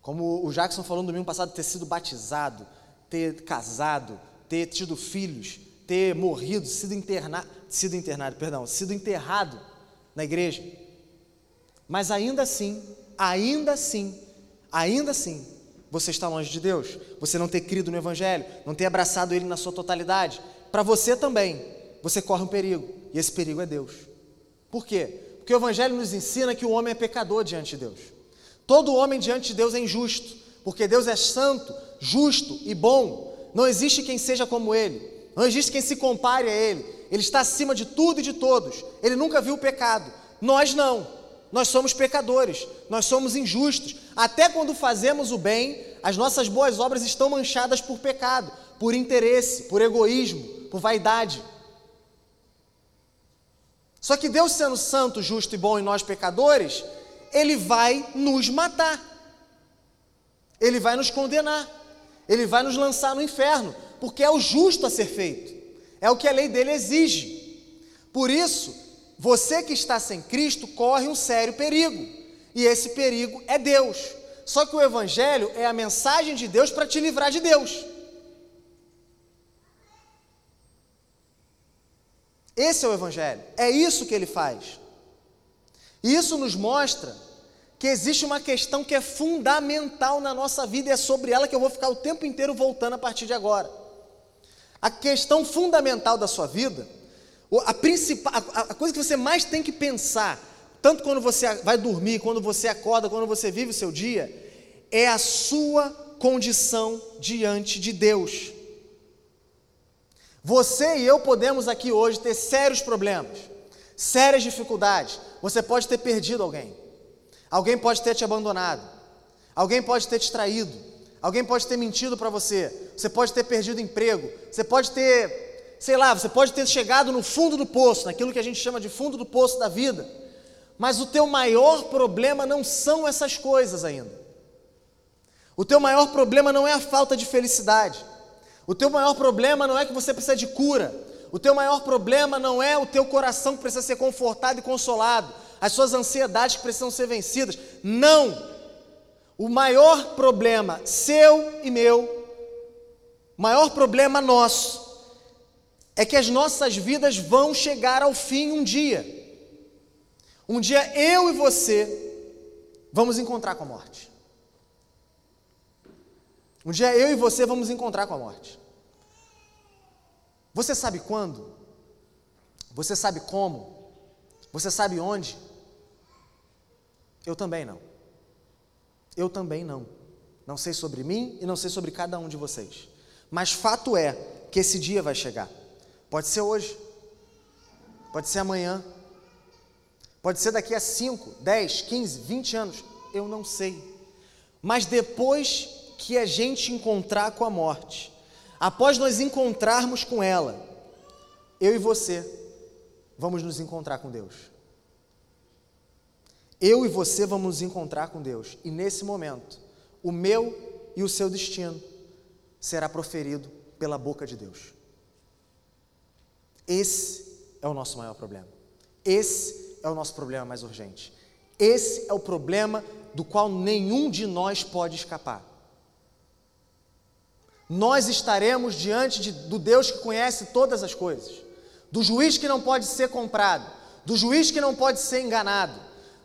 Como o Jackson falou no domingo passado, ter sido batizado, ter casado, ter tido filhos, ter morrido, sido internado, sido internado, perdão, sido enterrado na igreja. Mas ainda assim, ainda assim, ainda assim, você está longe de Deus. Você não ter crido no Evangelho, não ter abraçado Ele na sua totalidade. Para você também, você corre um perigo, e esse perigo é Deus. Por quê? Porque o Evangelho nos ensina que o homem é pecador diante de Deus. Todo homem diante de Deus é injusto, porque Deus é santo, justo e bom. Não existe quem seja como Ele, não existe quem se compare a Ele. Ele está acima de tudo e de todos. Ele nunca viu o pecado. Nós não. Nós somos pecadores, nós somos injustos. Até quando fazemos o bem, as nossas boas obras estão manchadas por pecado, por interesse, por egoísmo, por vaidade. Só que Deus, sendo santo, justo e bom e nós pecadores, Ele vai nos matar, Ele vai nos condenar, Ele vai nos lançar no inferno, porque é o justo a ser feito, é o que a lei dele exige. Por isso, você que está sem Cristo corre um sério perigo, e esse perigo é Deus. Só que o Evangelho é a mensagem de Deus para te livrar de Deus. Esse é o Evangelho, é isso que ele faz. E isso nos mostra que existe uma questão que é fundamental na nossa vida e é sobre ela que eu vou ficar o tempo inteiro voltando a partir de agora. A questão fundamental da sua vida a, principal, a, coisa que você mais tem que pensar, tanto quando você vai dormir, quando você acorda, quando você vive o seu dia, é a sua condição diante de Deus. Você e eu podemos aqui hoje ter sérios problemas, sérias dificuldades. Você pode ter perdido alguém, alguém pode ter te abandonado, alguém pode ter te traído, alguém pode ter mentido para você, você pode ter perdido emprego, você pode ter sei lá, você pode ter chegado no fundo do poço, naquilo que a gente chama de fundo do poço da vida, mas o teu maior problema não são essas coisas ainda. O teu maior problema não é a falta de felicidade. O teu maior problema não é que você precisa de cura. O teu maior problema não é o teu coração que precisa ser confortado e consolado, as suas ansiedades que precisam ser vencidas. Não! O maior problema seu e meu, o maior problema nosso, é que as nossas vidas vão chegar ao fim um dia. Um dia eu e você vamos encontrar com a morte. Um dia eu e você vamos encontrar com a morte. Você sabe quando? Você sabe como? Você sabe onde? Eu também não. Eu também não. Não sei sobre mim e não sei sobre cada um de vocês. Mas fato é que esse dia vai chegar. Pode ser hoje, pode ser amanhã, pode ser daqui a 5, 10, 15, 20 anos, eu não sei. Mas depois que a gente encontrar com a morte, após nós encontrarmos com ela, eu e você vamos nos encontrar com Deus. Eu e você vamos nos encontrar com Deus, e nesse momento, o meu e o seu destino será proferido pela boca de Deus. Esse é o nosso maior problema. Esse é o nosso problema mais urgente. Esse é o problema do qual nenhum de nós pode escapar. Nós estaremos diante de, do Deus que conhece todas as coisas, do juiz que não pode ser comprado, do juiz que não pode ser enganado,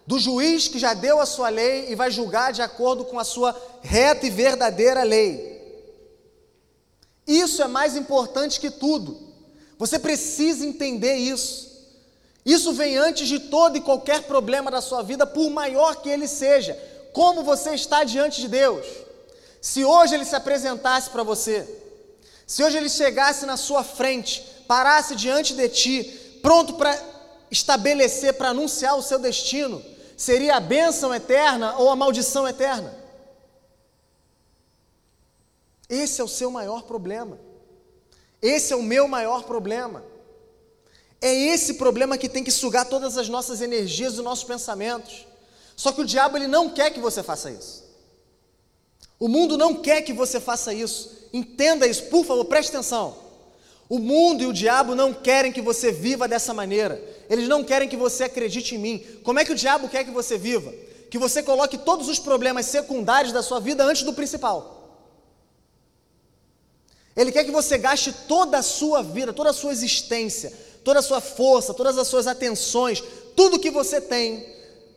do juiz que já deu a sua lei e vai julgar de acordo com a sua reta e verdadeira lei. Isso é mais importante que tudo. Você precisa entender isso. Isso vem antes de todo e qualquer problema da sua vida, por maior que ele seja. Como você está diante de Deus? Se hoje ele se apresentasse para você, se hoje ele chegasse na sua frente, parasse diante de ti, pronto para estabelecer, para anunciar o seu destino, seria a bênção eterna ou a maldição eterna? Esse é o seu maior problema. Esse é o meu maior problema. É esse problema que tem que sugar todas as nossas energias e nossos pensamentos. Só que o diabo ele não quer que você faça isso. O mundo não quer que você faça isso. Entenda isso, por favor, preste atenção. O mundo e o diabo não querem que você viva dessa maneira. Eles não querem que você acredite em mim. Como é que o diabo quer que você viva? Que você coloque todos os problemas secundários da sua vida antes do principal. Ele quer que você gaste toda a sua vida, toda a sua existência, toda a sua força, todas as suas atenções, tudo que você tem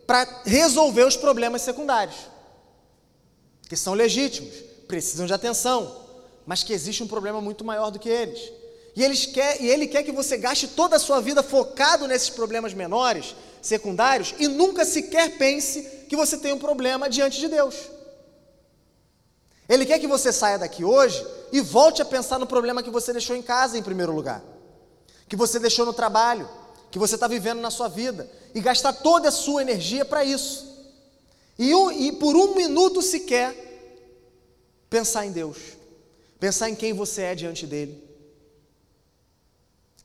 para resolver os problemas secundários, que são legítimos, precisam de atenção, mas que existe um problema muito maior do que eles. E, eles quer, e ele quer que você gaste toda a sua vida focado nesses problemas menores, secundários, e nunca sequer pense que você tem um problema diante de Deus. Ele quer que você saia daqui hoje e volte a pensar no problema que você deixou em casa em primeiro lugar, que você deixou no trabalho, que você está vivendo na sua vida, e gastar toda a sua energia para isso. E, um, e por um minuto sequer pensar em Deus, pensar em quem você é diante dele.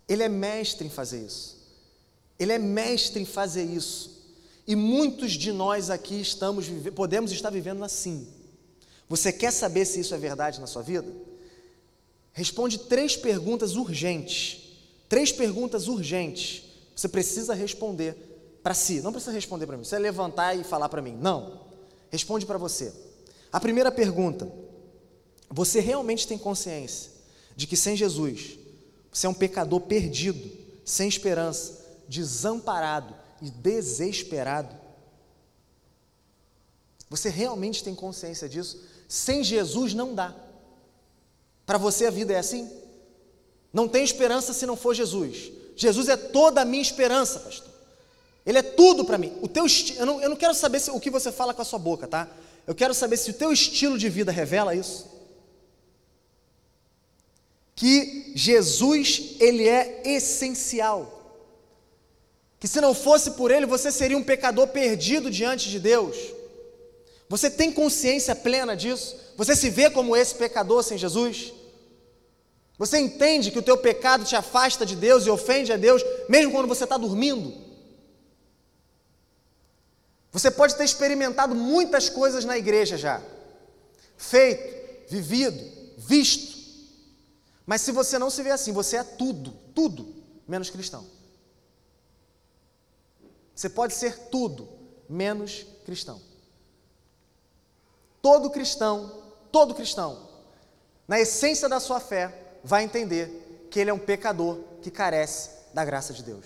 Ele é mestre em fazer isso. Ele é mestre em fazer isso. E muitos de nós aqui estamos podemos estar vivendo assim. Você quer saber se isso é verdade na sua vida? Responde três perguntas urgentes. Três perguntas urgentes. Você precisa responder para si. Não precisa responder para mim. Você levantar e falar para mim. Não. Responde para você. A primeira pergunta: Você realmente tem consciência de que sem Jesus você é um pecador perdido, sem esperança, desamparado e desesperado? Você realmente tem consciência disso? Sem Jesus não dá. Para você a vida é assim? Não tem esperança se não for Jesus. Jesus é toda a minha esperança, pastor. Ele é tudo para mim. O teu esti... eu, não, eu não quero saber se, o que você fala com a sua boca, tá? Eu quero saber se o teu estilo de vida revela isso. Que Jesus, ele é essencial. Que se não fosse por ele, você seria um pecador perdido diante de Deus. Você tem consciência plena disso? Você se vê como esse pecador sem Jesus? Você entende que o teu pecado te afasta de Deus e ofende a Deus, mesmo quando você está dormindo? Você pode ter experimentado muitas coisas na igreja já, feito, vivido, visto, mas se você não se vê assim, você é tudo, tudo, menos cristão. Você pode ser tudo, menos cristão. Todo cristão, todo cristão, na essência da sua fé, vai entender que ele é um pecador que carece da graça de Deus.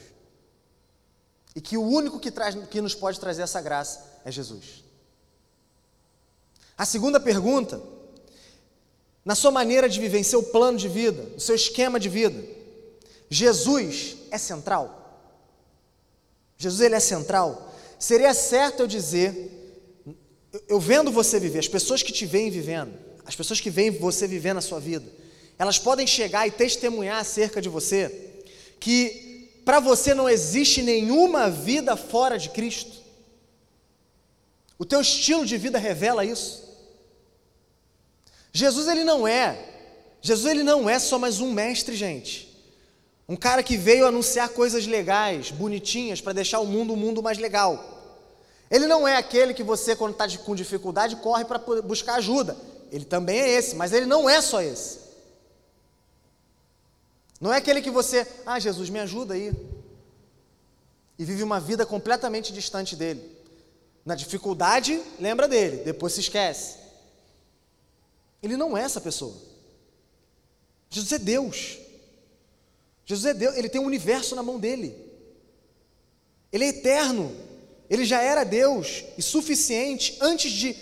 E que o único que, traz, que nos pode trazer essa graça é Jesus. A segunda pergunta, na sua maneira de viver, em seu plano de vida, no seu esquema de vida, Jesus é central? Jesus ele é central? Seria certo eu dizer eu vendo você viver, as pessoas que te veem vivendo, as pessoas que veem você viver na sua vida, elas podem chegar e testemunhar acerca de você que para você não existe nenhuma vida fora de Cristo. O teu estilo de vida revela isso. Jesus ele não é, Jesus ele não é só mais um mestre, gente. Um cara que veio anunciar coisas legais, bonitinhas para deixar o mundo um mundo mais legal. Ele não é aquele que você, quando está com dificuldade, corre para buscar ajuda. Ele também é esse, mas ele não é só esse. Não é aquele que você, ah, Jesus, me ajuda aí. e vive uma vida completamente distante dele. Na dificuldade, lembra dele, depois se esquece. Ele não é essa pessoa. Jesus é Deus. Jesus é Deus, ele tem o um universo na mão dele. Ele é eterno. Ele já era Deus e suficiente antes de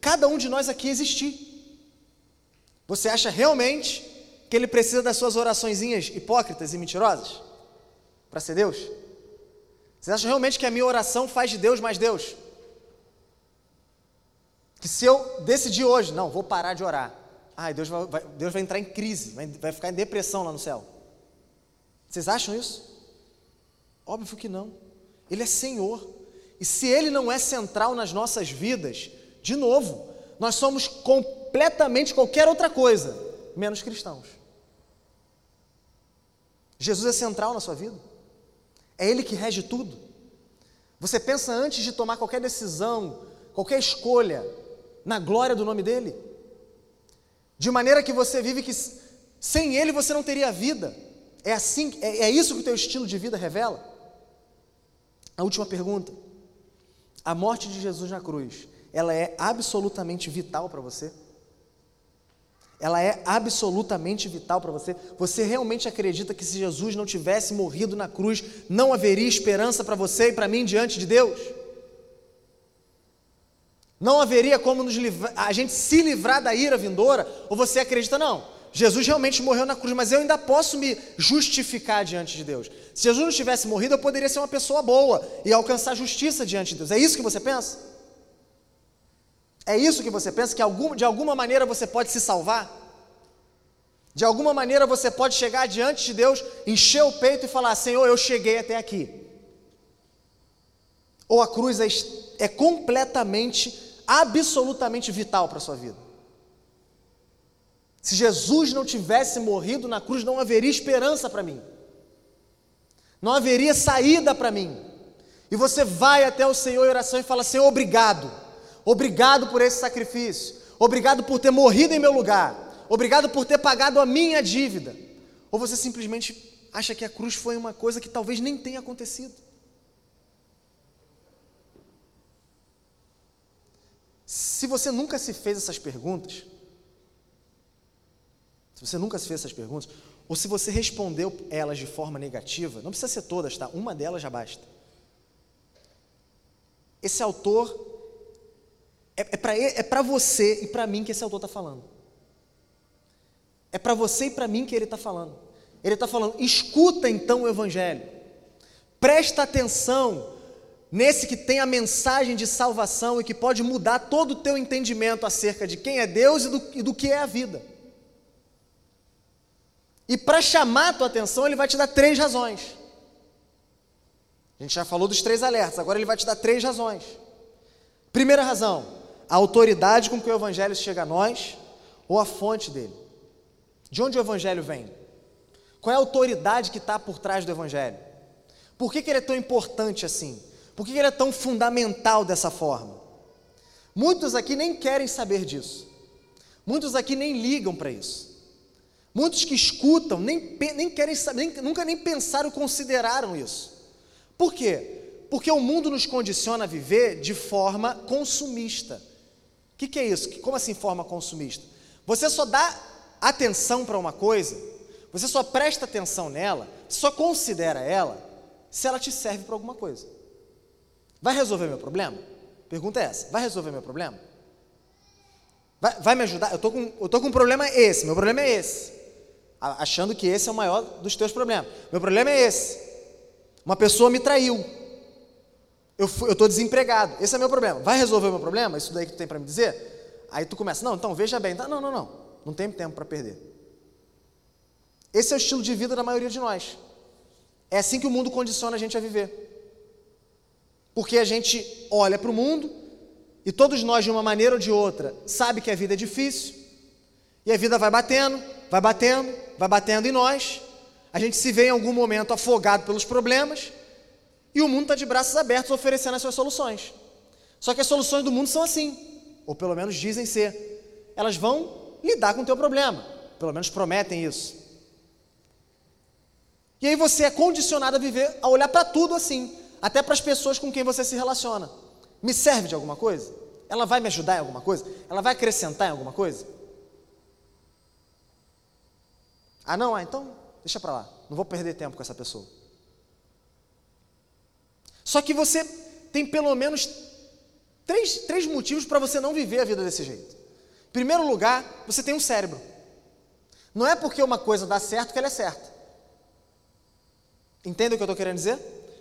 cada um de nós aqui existir. Você acha realmente que ele precisa das suas oraçõezinhas hipócritas e mentirosas para ser Deus? Você acha realmente que a minha oração faz de Deus mais Deus? Que se eu decidir hoje, não, vou parar de orar, ai, Deus vai, vai Deus vai entrar em crise, vai, vai ficar em depressão lá no céu. Vocês acham isso? Óbvio que não. Ele é Senhor. E se Ele não é central nas nossas vidas, de novo, nós somos completamente qualquer outra coisa, menos cristãos. Jesus é central na sua vida. É Ele que rege tudo. Você pensa antes de tomar qualquer decisão, qualquer escolha, na glória do nome dEle? De maneira que você vive que sem Ele você não teria vida. É assim, é, é isso que o teu estilo de vida revela? A última pergunta. A morte de Jesus na cruz, ela é absolutamente vital para você? Ela é absolutamente vital para você? Você realmente acredita que se Jesus não tivesse morrido na cruz, não haveria esperança para você e para mim diante de Deus? Não haveria como livrar, a gente se livrar da ira vindoura? Ou você acredita, não, Jesus realmente morreu na cruz, mas eu ainda posso me justificar diante de Deus. Se Jesus não tivesse morrido, eu poderia ser uma pessoa boa e alcançar justiça diante de Deus. É isso que você pensa? É isso que você pensa? Que de alguma maneira você pode se salvar? De alguma maneira você pode chegar diante de Deus, encher o peito e falar: Senhor, eu cheguei até aqui. Ou a cruz é, é completamente, absolutamente vital para a sua vida. Se Jesus não tivesse morrido na cruz, não haveria esperança para mim, não haveria saída para mim. E você vai até o Senhor em oração e fala: Senhor, obrigado, obrigado por esse sacrifício, obrigado por ter morrido em meu lugar, obrigado por ter pagado a minha dívida. Ou você simplesmente acha que a cruz foi uma coisa que talvez nem tenha acontecido. Se você nunca se fez essas perguntas, se você nunca se fez essas perguntas, ou se você respondeu elas de forma negativa, não precisa ser todas, tá? Uma delas já basta. Esse autor, é, é para é você e para mim que esse autor está falando. É para você e para mim que ele está falando. Ele está falando, escuta então o Evangelho, presta atenção nesse que tem a mensagem de salvação e que pode mudar todo o teu entendimento acerca de quem é Deus e do, e do que é a vida. E para chamar a tua atenção, ele vai te dar três razões. A gente já falou dos três alertas, agora ele vai te dar três razões. Primeira razão, a autoridade com que o evangelho chega a nós ou a fonte dele. De onde o evangelho vem? Qual é a autoridade que está por trás do evangelho? Por que, que ele é tão importante assim? Por que, que ele é tão fundamental dessa forma? Muitos aqui nem querem saber disso. Muitos aqui nem ligam para isso. Muitos que escutam nem, nem querem saber, nem, nunca nem pensaram, consideraram isso. Por quê? Porque o mundo nos condiciona a viver de forma consumista. O que, que é isso? Como assim forma consumista? Você só dá atenção para uma coisa, você só presta atenção nela, só considera ela, se ela te serve para alguma coisa. Vai resolver meu problema? Pergunta é essa: vai resolver meu problema? Vai, vai me ajudar? Eu estou com, eu com um problema esse, meu problema é esse achando que esse é o maior dos teus problemas. Meu problema é esse. Uma pessoa me traiu. Eu estou desempregado. Esse é meu problema. Vai resolver o meu problema? Isso daí que tu tem para me dizer? Aí tu começa, não, então veja bem. Não, não, não. Não tem tempo para perder. Esse é o estilo de vida da maioria de nós. É assim que o mundo condiciona a gente a viver. Porque a gente olha para o mundo e todos nós, de uma maneira ou de outra, sabe que a vida é difícil e a vida vai batendo, vai batendo, vai batendo em nós, a gente se vê em algum momento afogado pelos problemas e o mundo está de braços abertos oferecendo as suas soluções. Só que as soluções do mundo são assim, ou pelo menos dizem ser. Elas vão lidar com o teu problema, pelo menos prometem isso. E aí você é condicionado a viver, a olhar para tudo assim, até para as pessoas com quem você se relaciona. Me serve de alguma coisa? Ela vai me ajudar em alguma coisa? Ela vai acrescentar em alguma coisa? Ah, não? Ah, então deixa para lá. Não vou perder tempo com essa pessoa. Só que você tem pelo menos três, três motivos para você não viver a vida desse jeito. Em primeiro lugar, você tem um cérebro. Não é porque uma coisa dá certo que ela é certa. Entende o que eu estou querendo dizer?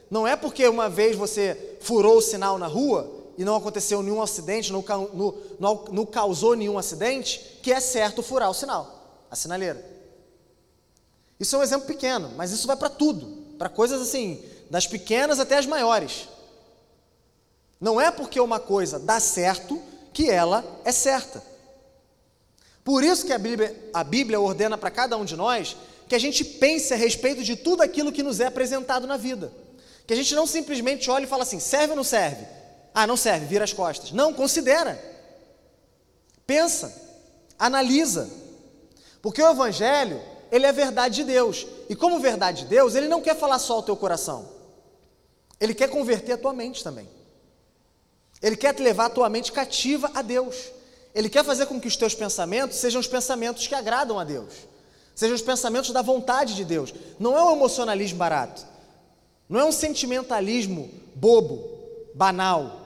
Não é porque uma vez você furou o sinal na rua e não aconteceu nenhum acidente, não, não, não, não causou nenhum acidente, que é certo furar o sinal, a sinaleira. Isso é um exemplo pequeno, mas isso vai para tudo, para coisas assim, das pequenas até as maiores. Não é porque uma coisa dá certo que ela é certa. Por isso que a Bíblia, a Bíblia ordena para cada um de nós que a gente pense a respeito de tudo aquilo que nos é apresentado na vida. Que a gente não simplesmente olhe e fala assim: serve ou não serve? Ah, não serve, vira as costas. Não, considera. Pensa, analisa. Porque o Evangelho, ele é verdade de Deus. E como verdade de Deus, ele não quer falar só ao teu coração. Ele quer converter a tua mente também. Ele quer te levar a tua mente cativa a Deus. Ele quer fazer com que os teus pensamentos sejam os pensamentos que agradam a Deus. Sejam os pensamentos da vontade de Deus. Não é um emocionalismo barato. Não é um sentimentalismo bobo, banal.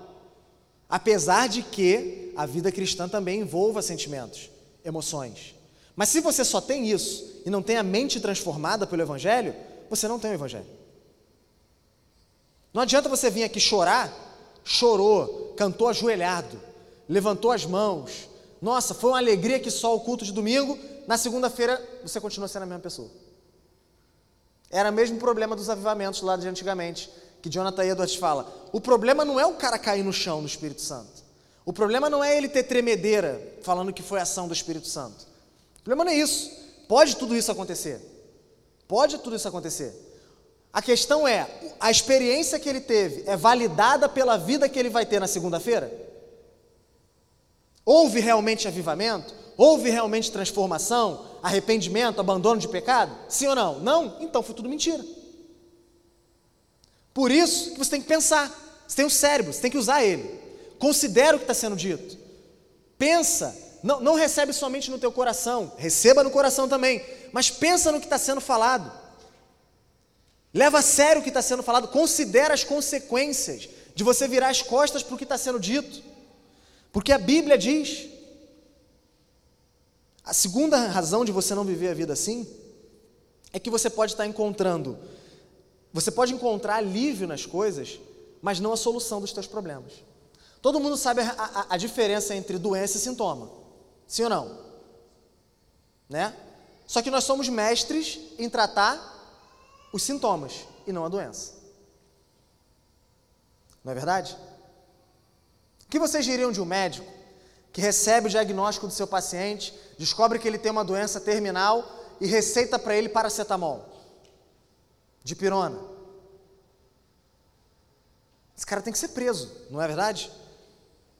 Apesar de que a vida cristã também envolva sentimentos, emoções. Mas se você só tem isso e não tem a mente transformada pelo Evangelho, você não tem o Evangelho. Não adianta você vir aqui chorar, chorou, cantou ajoelhado, levantou as mãos. Nossa, foi uma alegria que só o culto de domingo, na segunda-feira você continua sendo a mesma pessoa. Era o mesmo problema dos avivamentos lá de antigamente, que Jonathan Edwards fala. O problema não é o cara cair no chão no Espírito Santo. O problema não é ele ter tremedeira falando que foi ação do Espírito Santo. O problema não é isso. Pode tudo isso acontecer. Pode tudo isso acontecer. A questão é, a experiência que ele teve é validada pela vida que ele vai ter na segunda-feira? Houve realmente avivamento? Houve realmente transformação, arrependimento, abandono de pecado? Sim ou não? Não? Então foi tudo mentira. Por isso que você tem que pensar. Você tem o um cérebro, você tem que usar ele. Considera o que está sendo dito. Pensa. Não, não recebe somente no teu coração, receba no coração também. Mas pensa no que está sendo falado. Leva a sério o que está sendo falado. Considera as consequências de você virar as costas para o que está sendo dito. Porque a Bíblia diz. A segunda razão de você não viver a vida assim é que você pode estar encontrando, você pode encontrar alívio nas coisas, mas não a solução dos teus problemas. Todo mundo sabe a, a, a diferença entre doença e sintoma, sim ou não? Né? Só que nós somos mestres em tratar os sintomas e não a doença. Não é verdade? O que vocês diriam de um médico que recebe o diagnóstico do seu paciente, descobre que ele tem uma doença terminal e receita para ele paracetamol, de pirona? Esse cara tem que ser preso, não é verdade?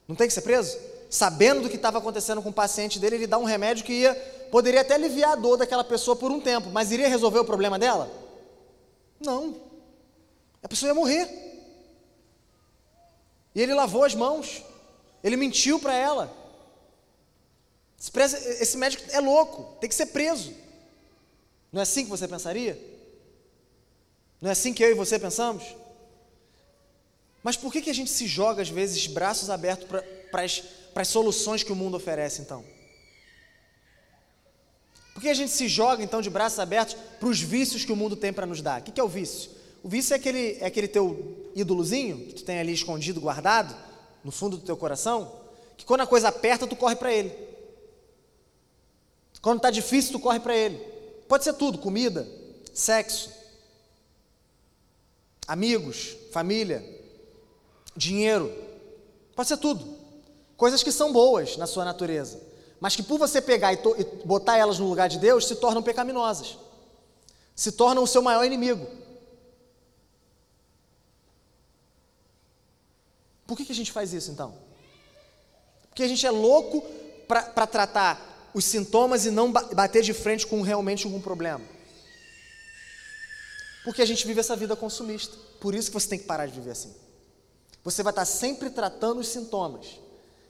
Não tem que ser preso? Sabendo do que estava acontecendo com o paciente dele, ele dá um remédio que ia, poderia até aliviar a dor daquela pessoa por um tempo, mas iria resolver o problema dela? Não. A pessoa ia morrer. E ele lavou as mãos. Ele mentiu para ela. Esse médico é louco, tem que ser preso. Não é assim que você pensaria? Não é assim que eu e você pensamos? Mas por que, que a gente se joga, às vezes, braços abertos para as soluções que o mundo oferece, então? Por que a gente se joga, então, de braços abertos para os vícios que o mundo tem para nos dar? O que, é o vício? O vício é aquele, é aquele teu ídolozinho que tu tem ali escondido, guardado, no fundo do teu coração, que quando a coisa aperta, tu corre para ele. Quando está difícil, tu corre para ele. Pode ser tudo: comida, sexo, amigos, família, dinheiro. Pode ser tudo. Coisas que são boas na sua natureza, mas que por você pegar e, e botar elas no lugar de Deus, se tornam pecaminosas, se tornam o seu maior inimigo. Por que, que a gente faz isso então? Porque a gente é louco para tratar os sintomas e não bater de frente com realmente algum problema. Porque a gente vive essa vida consumista. Por isso que você tem que parar de viver assim. Você vai estar sempre tratando os sintomas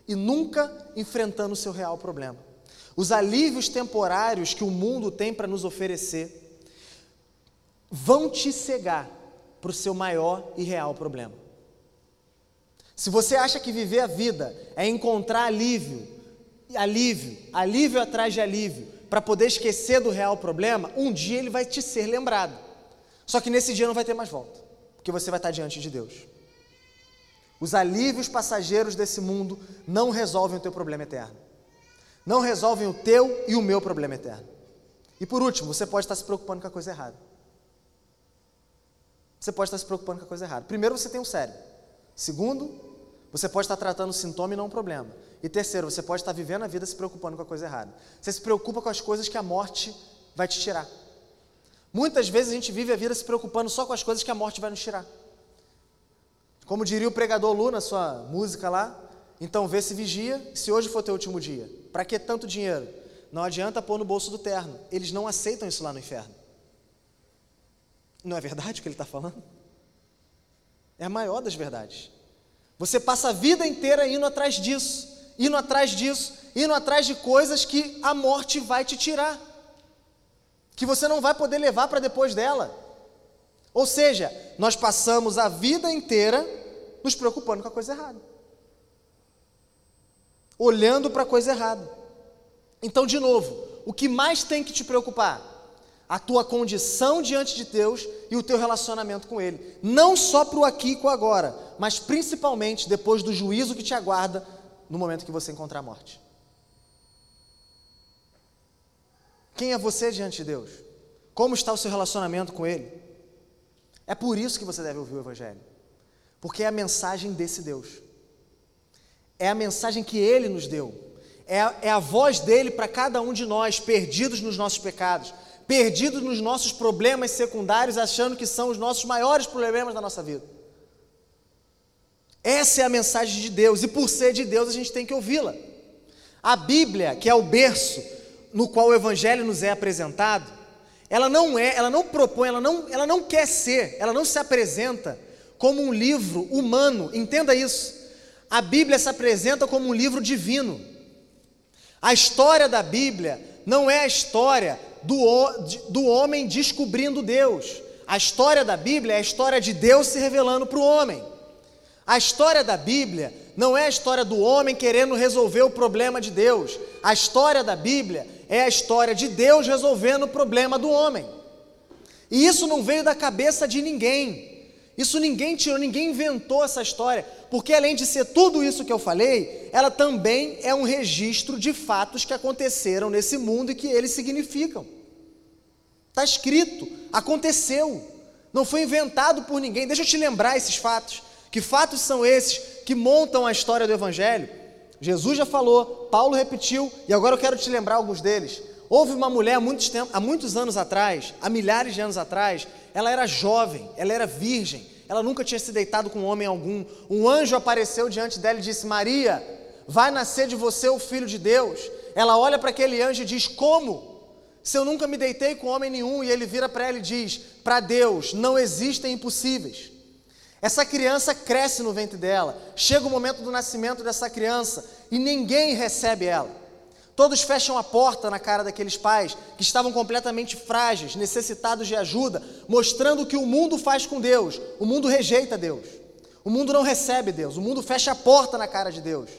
e nunca enfrentando o seu real problema. Os alívios temporários que o mundo tem para nos oferecer vão te cegar para o seu maior e real problema. Se você acha que viver a vida é encontrar alívio, alívio, alívio atrás de alívio, para poder esquecer do real problema, um dia ele vai te ser lembrado. Só que nesse dia não vai ter mais volta, porque você vai estar diante de Deus. Os alívios passageiros desse mundo não resolvem o teu problema eterno. Não resolvem o teu e o meu problema eterno. E por último, você pode estar se preocupando com a coisa errada. Você pode estar se preocupando com a coisa errada. Primeiro, você tem um cérebro. Segundo, você pode estar tratando sintoma e não o problema. E terceiro, você pode estar vivendo a vida se preocupando com a coisa errada. Você se preocupa com as coisas que a morte vai te tirar. Muitas vezes a gente vive a vida se preocupando só com as coisas que a morte vai nos tirar. Como diria o pregador Lu na sua música lá, então vê se vigia, se hoje for teu último dia. Para que tanto dinheiro? Não adianta pôr no bolso do terno. Eles não aceitam isso lá no inferno. Não é verdade o que ele está falando? É a maior das verdades. Você passa a vida inteira indo atrás disso, indo atrás disso, indo atrás de coisas que a morte vai te tirar, que você não vai poder levar para depois dela. Ou seja, nós passamos a vida inteira nos preocupando com a coisa errada, olhando para a coisa errada. Então, de novo, o que mais tem que te preocupar? A tua condição diante de Deus e o teu relacionamento com Ele. Não só para o aqui e com o agora, mas principalmente depois do juízo que te aguarda no momento que você encontrar a morte. Quem é você diante de Deus? Como está o seu relacionamento com Ele? É por isso que você deve ouvir o Evangelho, porque é a mensagem desse Deus, é a mensagem que Ele nos deu, é a, é a voz dele para cada um de nós, perdidos nos nossos pecados, perdidos nos nossos problemas secundários, achando que são os nossos maiores problemas da nossa vida. Essa é a mensagem de Deus, e por ser de Deus, a gente tem que ouvi-la. A Bíblia, que é o berço no qual o Evangelho nos é apresentado, ela não é, ela não propõe, ela não, ela não quer ser, ela não se apresenta como um livro humano, entenda isso. A Bíblia se apresenta como um livro divino. A história da Bíblia não é a história do, do homem descobrindo Deus. A história da Bíblia é a história de Deus se revelando para o homem. A história da Bíblia não é a história do homem querendo resolver o problema de Deus. A história da Bíblia é a história de Deus resolvendo o problema do homem. E isso não veio da cabeça de ninguém. Isso ninguém tirou, ninguém inventou essa história, porque além de ser tudo isso que eu falei, ela também é um registro de fatos que aconteceram nesse mundo e que eles significam. Está escrito, aconteceu, não foi inventado por ninguém. Deixa eu te lembrar esses fatos. Que fatos são esses que montam a história do Evangelho? Jesus já falou, Paulo repetiu, e agora eu quero te lembrar alguns deles. Houve uma mulher há muitos, tempo, há muitos anos atrás, há milhares de anos atrás, ela era jovem, ela era virgem, ela nunca tinha se deitado com homem algum. Um anjo apareceu diante dela e disse: Maria, vai nascer de você o filho de Deus. Ela olha para aquele anjo e diz: Como? Se eu nunca me deitei com homem nenhum, e ele vira para ela e diz: Para Deus não existem impossíveis. Essa criança cresce no ventre dela, chega o momento do nascimento dessa criança e ninguém recebe ela. Todos fecham a porta na cara daqueles pais que estavam completamente frágeis, necessitados de ajuda, mostrando o que o mundo faz com Deus. O mundo rejeita Deus. O mundo não recebe Deus. O mundo fecha a porta na cara de Deus.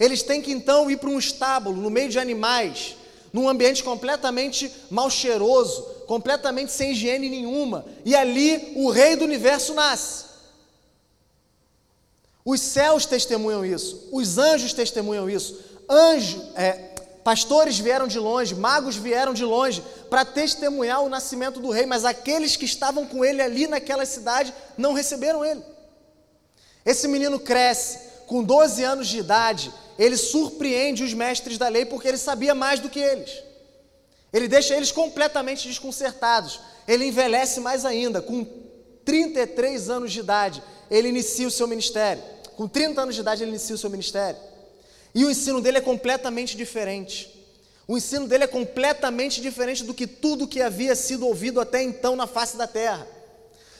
Eles têm que então ir para um estábulo, no meio de animais, num ambiente completamente mal cheiroso, completamente sem higiene nenhuma. E ali o rei do universo nasce. Os céus testemunham isso, os anjos testemunham isso. Anjo, é, pastores vieram de longe, magos vieram de longe para testemunhar o nascimento do rei, mas aqueles que estavam com ele ali naquela cidade não receberam ele. Esse menino cresce, com 12 anos de idade, ele surpreende os mestres da lei porque ele sabia mais do que eles. Ele deixa eles completamente desconcertados. Ele envelhece mais ainda, com 33 anos de idade, ele inicia o seu ministério. Com 30 anos de idade, ele inicia o seu ministério. E o ensino dele é completamente diferente. O ensino dele é completamente diferente do que tudo que havia sido ouvido até então na face da terra.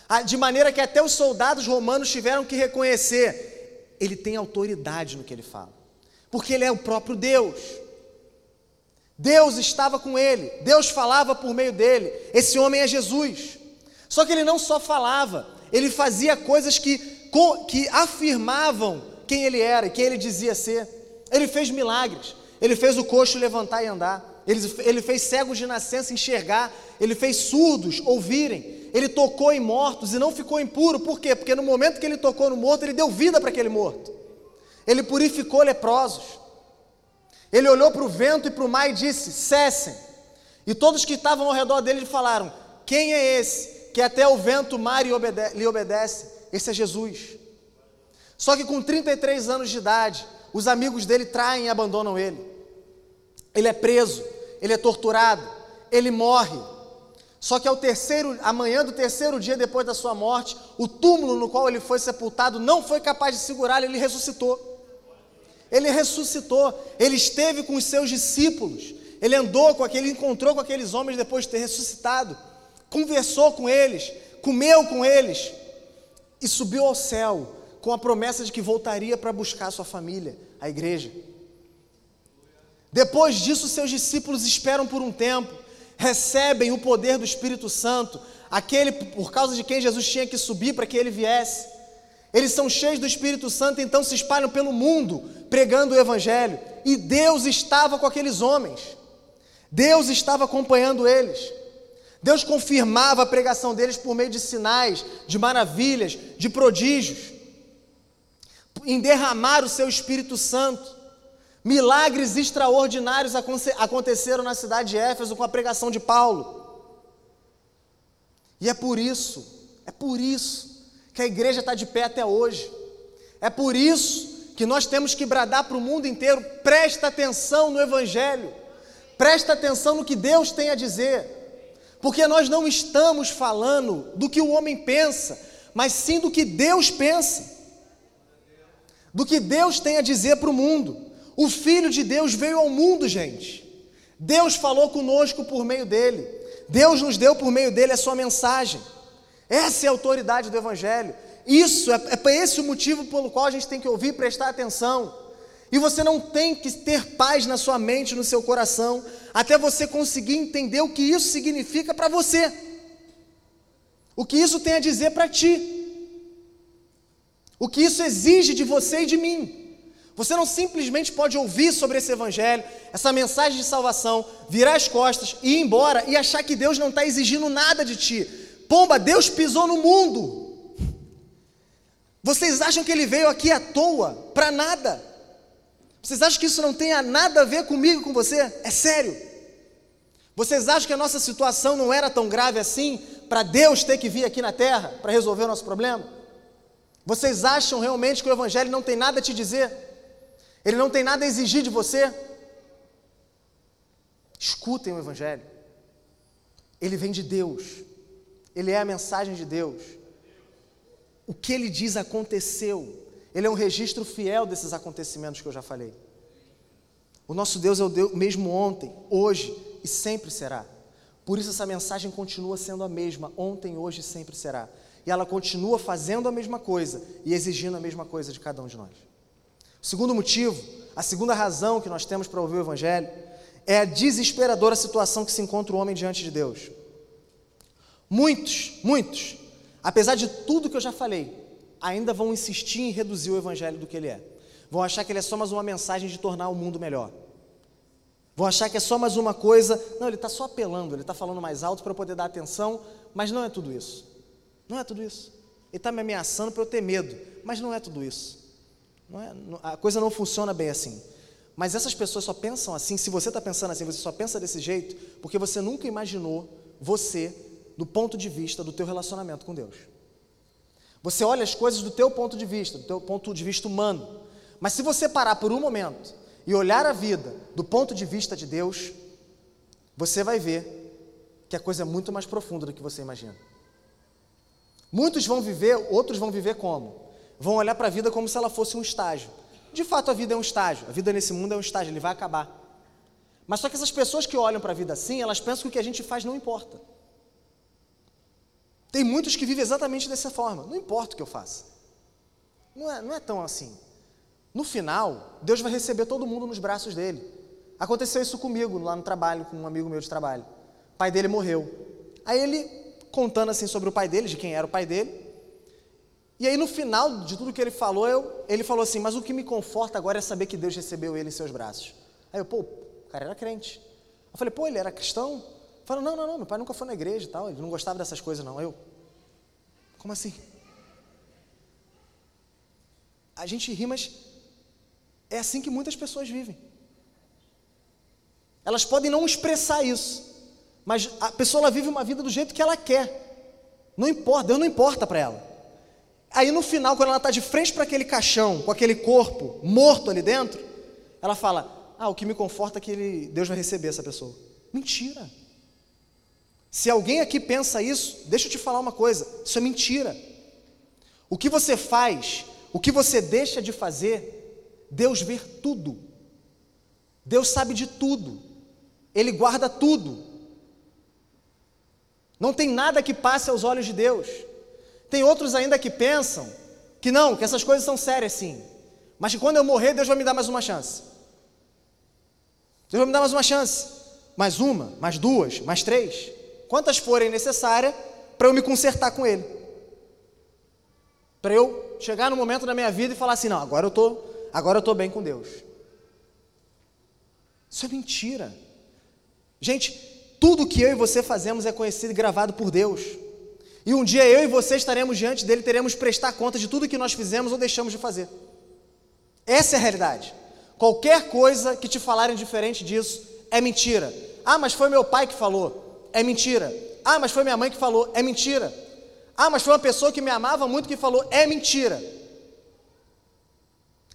Ah, de maneira que até os soldados romanos tiveram que reconhecer: ele tem autoridade no que ele fala, porque ele é o próprio Deus. Deus estava com ele, Deus falava por meio dele. Esse homem é Jesus. Só que ele não só falava, ele fazia coisas que, que afirmavam quem ele era e quem ele dizia ser. Ele fez milagres, ele fez o coxo levantar e andar, ele, ele fez cegos de nascença enxergar, ele fez surdos ouvirem, ele tocou em mortos e não ficou impuro, por quê? Porque no momento que ele tocou no morto, ele deu vida para aquele morto, ele purificou leprosos. Ele olhou para o vento e para o mar e disse: cessem. E todos que estavam ao redor dele falaram: Quem é esse que até o vento, o mar lhe obedece? Esse é Jesus. Só que com 33 anos de idade, os amigos dele traem e abandonam ele. Ele é preso, ele é torturado, ele morre. Só que ao terceiro, amanhã do terceiro dia depois da sua morte, o túmulo no qual ele foi sepultado não foi capaz de segurá-lo, ele ressuscitou. Ele ressuscitou, ele esteve com os seus discípulos, ele andou com aquele, encontrou com aqueles homens depois de ter ressuscitado, conversou com eles, comeu com eles e subiu ao céu com a promessa de que voltaria para buscar a sua família, a igreja. Depois disso, seus discípulos esperam por um tempo, recebem o poder do Espírito Santo, aquele por causa de quem Jesus tinha que subir para que ele viesse. Eles são cheios do Espírito Santo, então se espalham pelo mundo pregando o Evangelho. E Deus estava com aqueles homens. Deus estava acompanhando eles. Deus confirmava a pregação deles por meio de sinais, de maravilhas, de prodígios, em derramar o seu Espírito Santo. Milagres extraordinários aconteceram na cidade de Éfeso com a pregação de Paulo. E é por isso, é por isso que a igreja está de pé até hoje. É por isso que nós temos que bradar para o mundo inteiro: presta atenção no Evangelho, presta atenção no que Deus tem a dizer, porque nós não estamos falando do que o homem pensa, mas sim do que Deus pensa, do que Deus tem a dizer para o mundo. O Filho de Deus veio ao mundo, gente. Deus falou conosco por meio dele. Deus nos deu por meio dele a sua mensagem. Essa é a autoridade do Evangelho. Isso é, é esse o motivo pelo qual a gente tem que ouvir e prestar atenção. E você não tem que ter paz na sua mente, no seu coração, até você conseguir entender o que isso significa para você. O que isso tem a dizer para ti. O que isso exige de você e de mim. Você não simplesmente pode ouvir sobre esse evangelho, essa mensagem de salvação, virar as costas e ir embora e achar que Deus não está exigindo nada de ti. Pomba, Deus pisou no mundo. Vocês acham que ele veio aqui à toa, para nada? Vocês acham que isso não tem nada a ver comigo com você? É sério. Vocês acham que a nossa situação não era tão grave assim para Deus ter que vir aqui na terra para resolver o nosso problema? Vocês acham realmente que o Evangelho não tem nada a te dizer? Ele não tem nada a exigir de você? Escutem o Evangelho. Ele vem de Deus. Ele é a mensagem de Deus. O que ele diz aconteceu. Ele é um registro fiel desses acontecimentos que eu já falei. O nosso Deus é o Deus mesmo ontem, hoje e sempre será. Por isso essa mensagem continua sendo a mesma, ontem, hoje e sempre será. E ela continua fazendo a mesma coisa e exigindo a mesma coisa de cada um de nós. O segundo motivo, a segunda razão que nós temos para ouvir o Evangelho é a desesperadora situação que se encontra o homem diante de Deus. Muitos, muitos, apesar de tudo que eu já falei, ainda vão insistir em reduzir o evangelho do que ele é. Vão achar que ele é só mais uma mensagem de tornar o mundo melhor. Vão achar que é só mais uma coisa. Não, ele está só apelando, ele está falando mais alto para poder dar atenção, mas não é tudo isso. Não é tudo isso. Ele está me ameaçando para eu ter medo, mas não é tudo isso. É, a coisa não funciona bem assim. Mas essas pessoas só pensam assim, se você está pensando assim, você só pensa desse jeito, porque você nunca imaginou você do ponto de vista do teu relacionamento com Deus. Você olha as coisas do teu ponto de vista, do teu ponto de vista humano. Mas se você parar por um momento e olhar a vida do ponto de vista de Deus, você vai ver que a coisa é muito mais profunda do que você imagina. Muitos vão viver, outros vão viver como? Vão olhar para a vida como se ela fosse um estágio. De fato, a vida é um estágio. A vida nesse mundo é um estágio, ele vai acabar. Mas só que essas pessoas que olham para a vida assim, elas pensam que o que a gente faz não importa. Tem muitos que vivem exatamente dessa forma. Não importa o que eu faça. Não é, não é tão assim. No final, Deus vai receber todo mundo nos braços dele. Aconteceu isso comigo lá no trabalho, com um amigo meu de trabalho. O pai dele morreu. Aí ele, contando assim sobre o pai dele, de quem era o pai dele, e aí no final de tudo que ele falou, eu, ele falou assim: Mas o que me conforta agora é saber que Deus recebeu ele em seus braços. Aí eu, pô, o cara era crente. Eu falei, pô, ele era cristão? Falou, não, não, não, meu pai nunca foi na igreja e tal, ele não gostava dessas coisas, não. Eu, como assim? A gente ri, mas é assim que muitas pessoas vivem. Elas podem não expressar isso, mas a pessoa ela vive uma vida do jeito que ela quer. Não importa, Deus não importa para ela. Aí no final, quando ela está de frente para aquele caixão, com aquele corpo morto ali dentro, ela fala: Ah, o que me conforta é que ele, Deus vai receber essa pessoa. Mentira. Se alguém aqui pensa isso, deixa eu te falar uma coisa: isso é mentira. O que você faz, o que você deixa de fazer, Deus vê tudo. Deus sabe de tudo. Ele guarda tudo. Não tem nada que passe aos olhos de Deus. Tem outros ainda que pensam que não, que essas coisas são sérias sim, mas que quando eu morrer, Deus vai me dar mais uma chance. Deus vai me dar mais uma chance. Mais uma, mais duas, mais três. Quantas forem necessárias para eu me consertar com Ele. Para eu chegar no momento da minha vida e falar assim: não, agora eu tô, agora eu estou bem com Deus. Isso é mentira. Gente, tudo que eu e você fazemos é conhecido e gravado por Deus. E um dia eu e você estaremos diante dele, teremos que prestar conta de tudo que nós fizemos ou deixamos de fazer. Essa é a realidade. Qualquer coisa que te falarem diferente disso é mentira. Ah, mas foi meu pai que falou. É mentira. Ah, mas foi minha mãe que falou. É mentira. Ah, mas foi uma pessoa que me amava muito que falou. É mentira.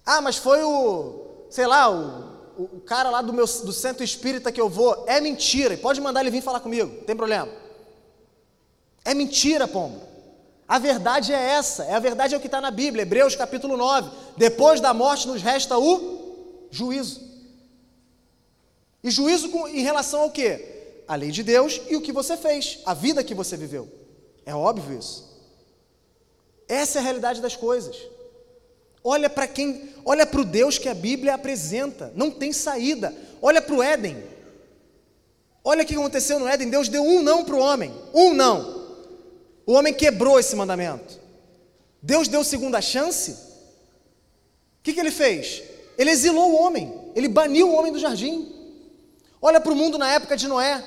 Ah, mas foi o, sei lá, o, o cara lá do meu do centro espírita que eu vou. É mentira. E pode mandar ele vir falar comigo, não tem problema. É mentira, pombo. A verdade é essa, é a verdade é o que está na Bíblia, Hebreus capítulo 9. Depois da morte nos resta o juízo. E juízo com, em relação ao quê? A lei de Deus e o que você fez, a vida que você viveu. É óbvio isso. Essa é a realidade das coisas. Olha para quem, olha para o Deus que a Bíblia apresenta, não tem saída. Olha para o Éden. Olha o que aconteceu no Éden, Deus deu um não para o homem, um não. O homem quebrou esse mandamento. Deus deu segunda chance. O que, que ele fez? Ele exilou o homem, ele baniu o homem do jardim. Olha para o mundo na época de Noé.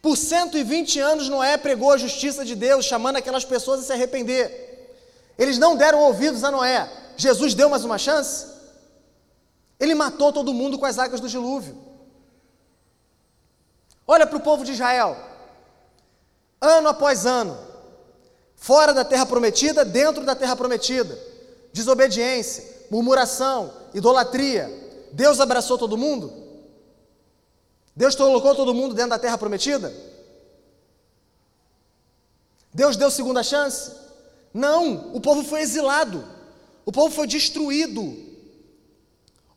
Por 120 anos, Noé pregou a justiça de Deus, chamando aquelas pessoas a se arrepender. Eles não deram ouvidos a Noé. Jesus deu mais uma chance? Ele matou todo mundo com as águas do dilúvio. Olha para o povo de Israel ano após ano, fora da terra prometida, dentro da terra prometida, desobediência, murmuração, idolatria. Deus abraçou todo mundo? Deus colocou todo mundo dentro da terra prometida? Deus deu segunda chance? Não, o povo foi exilado, o povo foi destruído,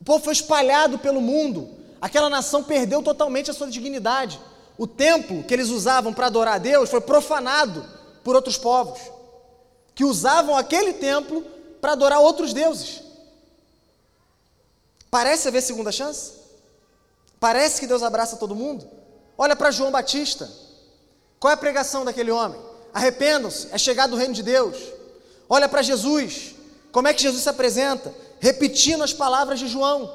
o povo foi espalhado pelo mundo, aquela nação perdeu totalmente a sua dignidade o templo que eles usavam para adorar a Deus foi profanado por outros povos, que usavam aquele templo para adorar outros deuses. Parece haver segunda chance? Parece que Deus abraça todo mundo? Olha para João Batista. Qual é a pregação daquele homem? Arrependam-se, é chegado o reino de Deus. Olha para Jesus. Como é que Jesus se apresenta? Repetindo as palavras de João.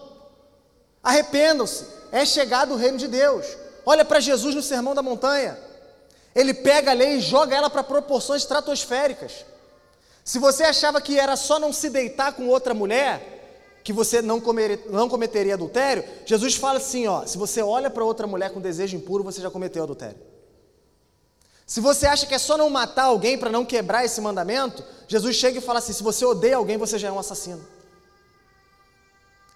Arrependam-se, é chegado o reino de Deus. Olha para Jesus no Sermão da Montanha. Ele pega a lei e joga ela para proporções estratosféricas. Se você achava que era só não se deitar com outra mulher, que você não, comer, não cometeria adultério, Jesus fala assim: ó, se você olha para outra mulher com desejo impuro, você já cometeu adultério. Se você acha que é só não matar alguém para não quebrar esse mandamento, Jesus chega e fala assim: se você odeia alguém, você já é um assassino.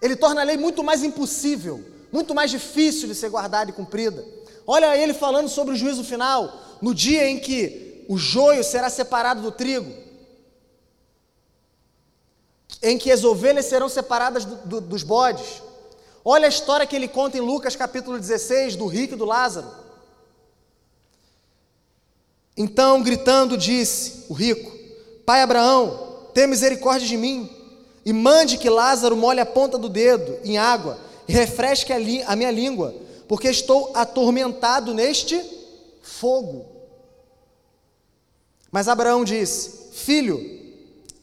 Ele torna a lei muito mais impossível muito mais difícil de ser guardada e cumprida. Olha ele falando sobre o juízo final, no dia em que o joio será separado do trigo, em que as ovelhas serão separadas do, do, dos bodes. Olha a história que ele conta em Lucas capítulo 16, do rico e do Lázaro. Então, gritando, disse o rico: Pai Abraão, tenha misericórdia de mim, e mande que Lázaro molhe a ponta do dedo em água e refresque a, a minha língua, porque estou atormentado neste fogo. Mas Abraão disse: Filho,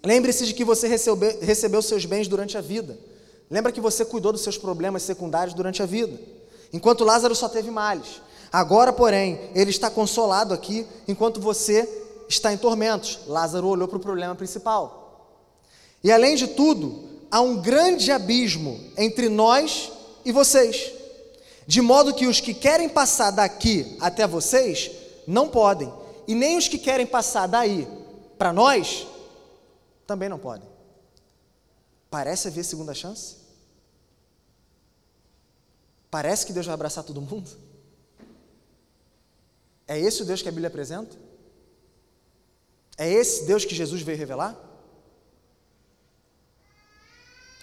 lembre-se de que você recebeu, recebeu seus bens durante a vida. Lembra que você cuidou dos seus problemas secundários durante a vida, enquanto Lázaro só teve males. Agora, porém, ele está consolado aqui, enquanto você está em tormentos. Lázaro olhou para o problema principal. E além de tudo, há um grande abismo entre nós e vocês, de modo que os que querem passar daqui até vocês não podem, e nem os que querem passar daí para nós também não podem. Parece haver segunda chance? Parece que Deus vai abraçar todo mundo? É esse o Deus que a Bíblia apresenta? É esse Deus que Jesus veio revelar?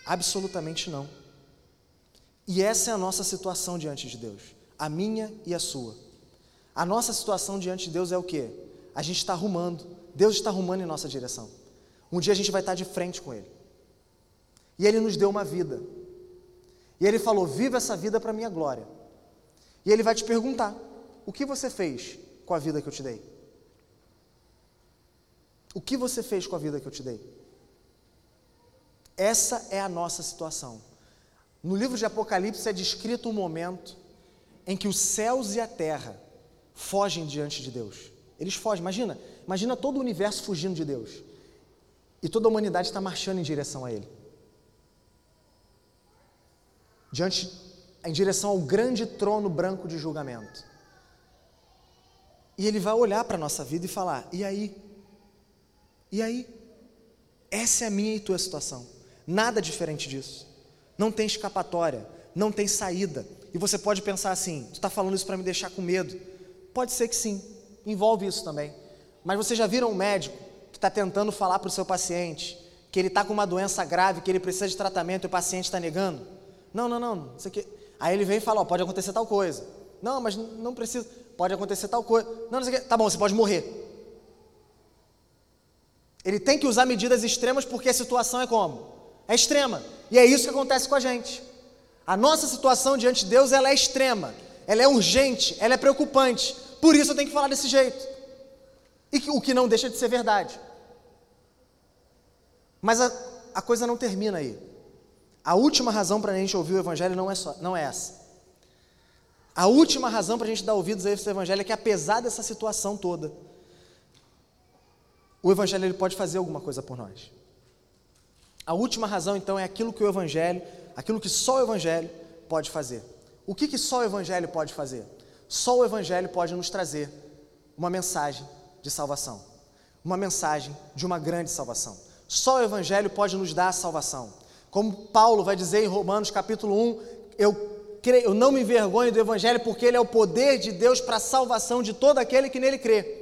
Absolutamente não. E essa é a nossa situação diante de Deus, a minha e a sua. A nossa situação diante de Deus é o que? A gente está arrumando, Deus está arrumando em nossa direção. Um dia a gente vai estar de frente com Ele. E Ele nos deu uma vida. E Ele falou: Viva essa vida para a minha glória. E Ele vai te perguntar: o que você fez com a vida que eu te dei? O que você fez com a vida que eu te dei? Essa é a nossa situação. No livro de Apocalipse é descrito um momento em que os céus e a terra fogem diante de Deus. Eles fogem, imagina, imagina todo o universo fugindo de Deus. E toda a humanidade está marchando em direção a Ele. Diante, em direção ao grande trono branco de julgamento. E ele vai olhar para a nossa vida e falar: e aí? E aí? Essa é a minha e tua situação. Nada diferente disso. Não tem escapatória, não tem saída. E você pode pensar assim: tu está falando isso para me deixar com medo? Pode ser que sim, envolve isso também. Mas você já viram um médico que está tentando falar para o seu paciente que ele está com uma doença grave, que ele precisa de tratamento e o paciente está negando? Não, não, não, isso aqui. Aí ele vem e fala: pode acontecer tal coisa. Não, mas não precisa pode acontecer tal coisa. Não, não sei o que. Tá bom, você pode morrer. Ele tem que usar medidas extremas porque a situação é como? É extrema. E é isso que acontece com a gente. A nossa situação diante de Deus ela é extrema, ela é urgente, ela é preocupante. Por isso eu tenho que falar desse jeito. E o que não deixa de ser verdade. Mas a, a coisa não termina aí. A última razão para a gente ouvir o Evangelho não é, só, não é essa. A última razão para a gente dar ouvidos a esse evangelho é que, apesar dessa situação toda, o evangelho ele pode fazer alguma coisa por nós. A última razão, então, é aquilo que o evangelho, aquilo que só o evangelho pode fazer. O que, que só o evangelho pode fazer? Só o evangelho pode nos trazer uma mensagem de salvação, uma mensagem de uma grande salvação. Só o evangelho pode nos dar a salvação. Como Paulo vai dizer em Romanos capítulo 1, eu eu não me envergonho do Evangelho, porque ele é o poder de Deus para a salvação de todo aquele que nele crê.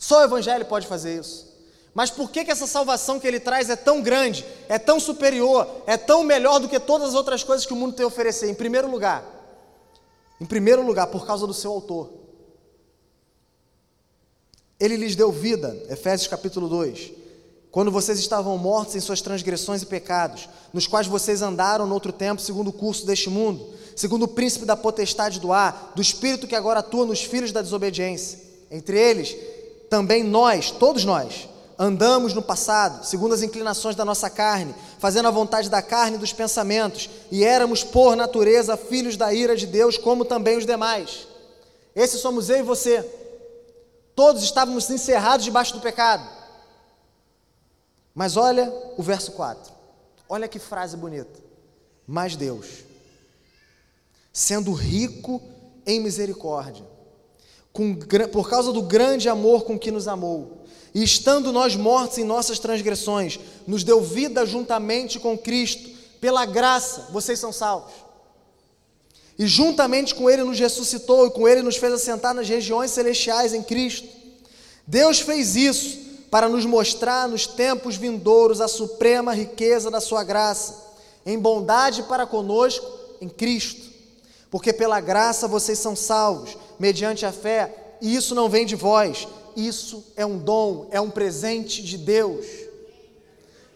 Só o Evangelho pode fazer isso. Mas por que, que essa salvação que ele traz é tão grande, é tão superior, é tão melhor do que todas as outras coisas que o mundo tem a oferecer? Em primeiro lugar, em primeiro lugar, por causa do seu autor. Ele lhes deu vida, Efésios capítulo 2 quando vocês estavam mortos em suas transgressões e pecados, nos quais vocês andaram no outro tempo, segundo o curso deste mundo, segundo o príncipe da potestade do ar, do espírito que agora atua nos filhos da desobediência. Entre eles, também nós, todos nós, andamos no passado, segundo as inclinações da nossa carne, fazendo a vontade da carne e dos pensamentos, e éramos por natureza filhos da ira de Deus, como também os demais. Esse somos eu e você. Todos estávamos encerrados debaixo do pecado. Mas olha o verso 4. Olha que frase bonita. Mas Deus, sendo rico em misericórdia, com, por causa do grande amor com que nos amou, e estando nós mortos em nossas transgressões, nos deu vida juntamente com Cristo, pela graça, vocês são salvos. E juntamente com Ele nos ressuscitou, e com Ele nos fez assentar nas regiões celestiais em Cristo. Deus fez isso para nos mostrar nos tempos vindouros a suprema riqueza da Sua graça, em bondade para conosco em Cristo. Porque pela graça vocês são salvos, mediante a fé, e isso não vem de vós, isso é um dom, é um presente de Deus.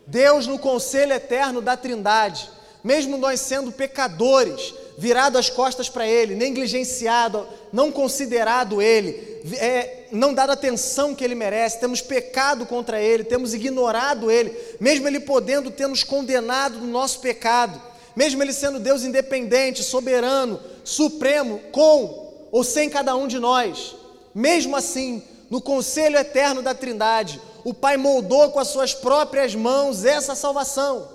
Deus, no conselho eterno da Trindade, mesmo nós sendo pecadores, virado as costas para Ele, negligenciado, não considerado Ele, é, não dado a atenção que Ele merece, temos pecado contra Ele, temos ignorado Ele, mesmo Ele podendo ter nos condenado no nosso pecado, mesmo Ele sendo Deus independente, soberano, supremo, com ou sem cada um de nós, mesmo assim, no conselho eterno da Trindade, o Pai moldou com as suas próprias mãos essa salvação.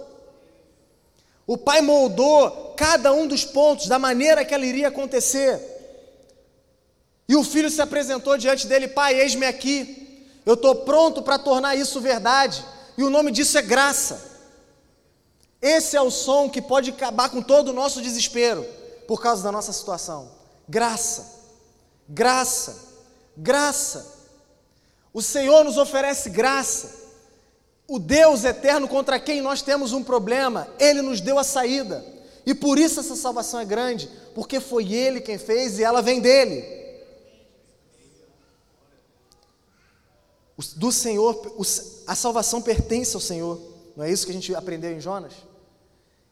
O Pai moldou cada um dos pontos da maneira que ela iria acontecer. E o filho se apresentou diante dele: Pai, eis-me aqui, eu estou pronto para tornar isso verdade, e o nome disso é graça. Esse é o som que pode acabar com todo o nosso desespero por causa da nossa situação. Graça, graça, graça. O Senhor nos oferece graça o Deus eterno contra quem nós temos um problema, Ele nos deu a saída. E por isso essa salvação é grande, porque foi Ele quem fez e ela vem dele. Do Senhor, a salvação pertence ao Senhor. Não é isso que a gente aprendeu em Jonas?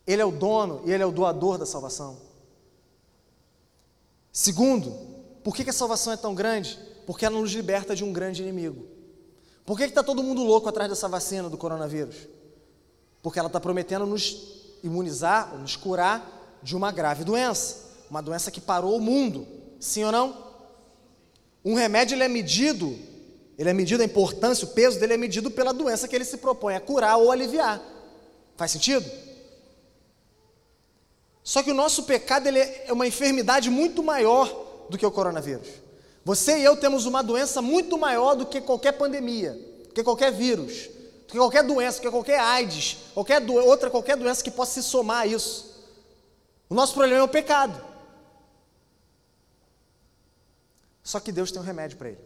Ele é o dono e Ele é o doador da salvação. Segundo, por que a salvação é tão grande? Porque ela nos liberta de um grande inimigo. Por que está todo mundo louco atrás dessa vacina do coronavírus? Porque ela está prometendo nos imunizar, nos curar de uma grave doença, uma doença que parou o mundo, sim ou não? Um remédio ele é medido, ele é medido a importância, o peso dele é medido pela doença que ele se propõe a curar ou aliviar. Faz sentido? Só que o nosso pecado ele é uma enfermidade muito maior do que o coronavírus. Você e eu temos uma doença muito maior do que qualquer pandemia, do que qualquer vírus, do que qualquer doença, do que qualquer AIDS, qualquer do, outra qualquer doença que possa se somar a isso. O nosso problema é o pecado. Só que Deus tem um remédio para ele.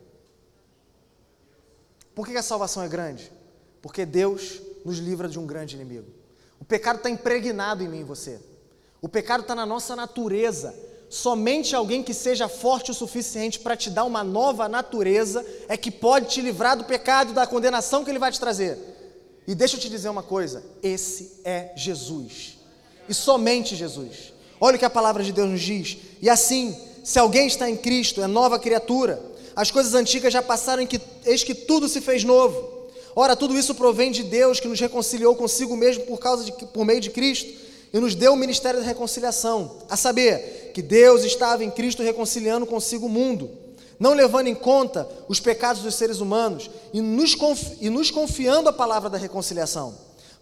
Por que a salvação é grande? Porque Deus nos livra de um grande inimigo. O pecado está impregnado em mim e você. O pecado está na nossa natureza. Somente alguém que seja forte o suficiente para te dar uma nova natureza é que pode te livrar do pecado, da condenação que ele vai te trazer. E deixa eu te dizer uma coisa: esse é Jesus. E somente Jesus. Olha o que a palavra de Deus nos diz. E assim, se alguém está em Cristo, é nova criatura. As coisas antigas já passaram, que, eis que tudo se fez novo. Ora, tudo isso provém de Deus que nos reconciliou consigo mesmo por causa de, por meio de Cristo e nos deu o ministério da reconciliação, a saber, que Deus estava em Cristo reconciliando consigo o mundo, não levando em conta os pecados dos seres humanos e nos, confi e nos confiando a palavra da reconciliação.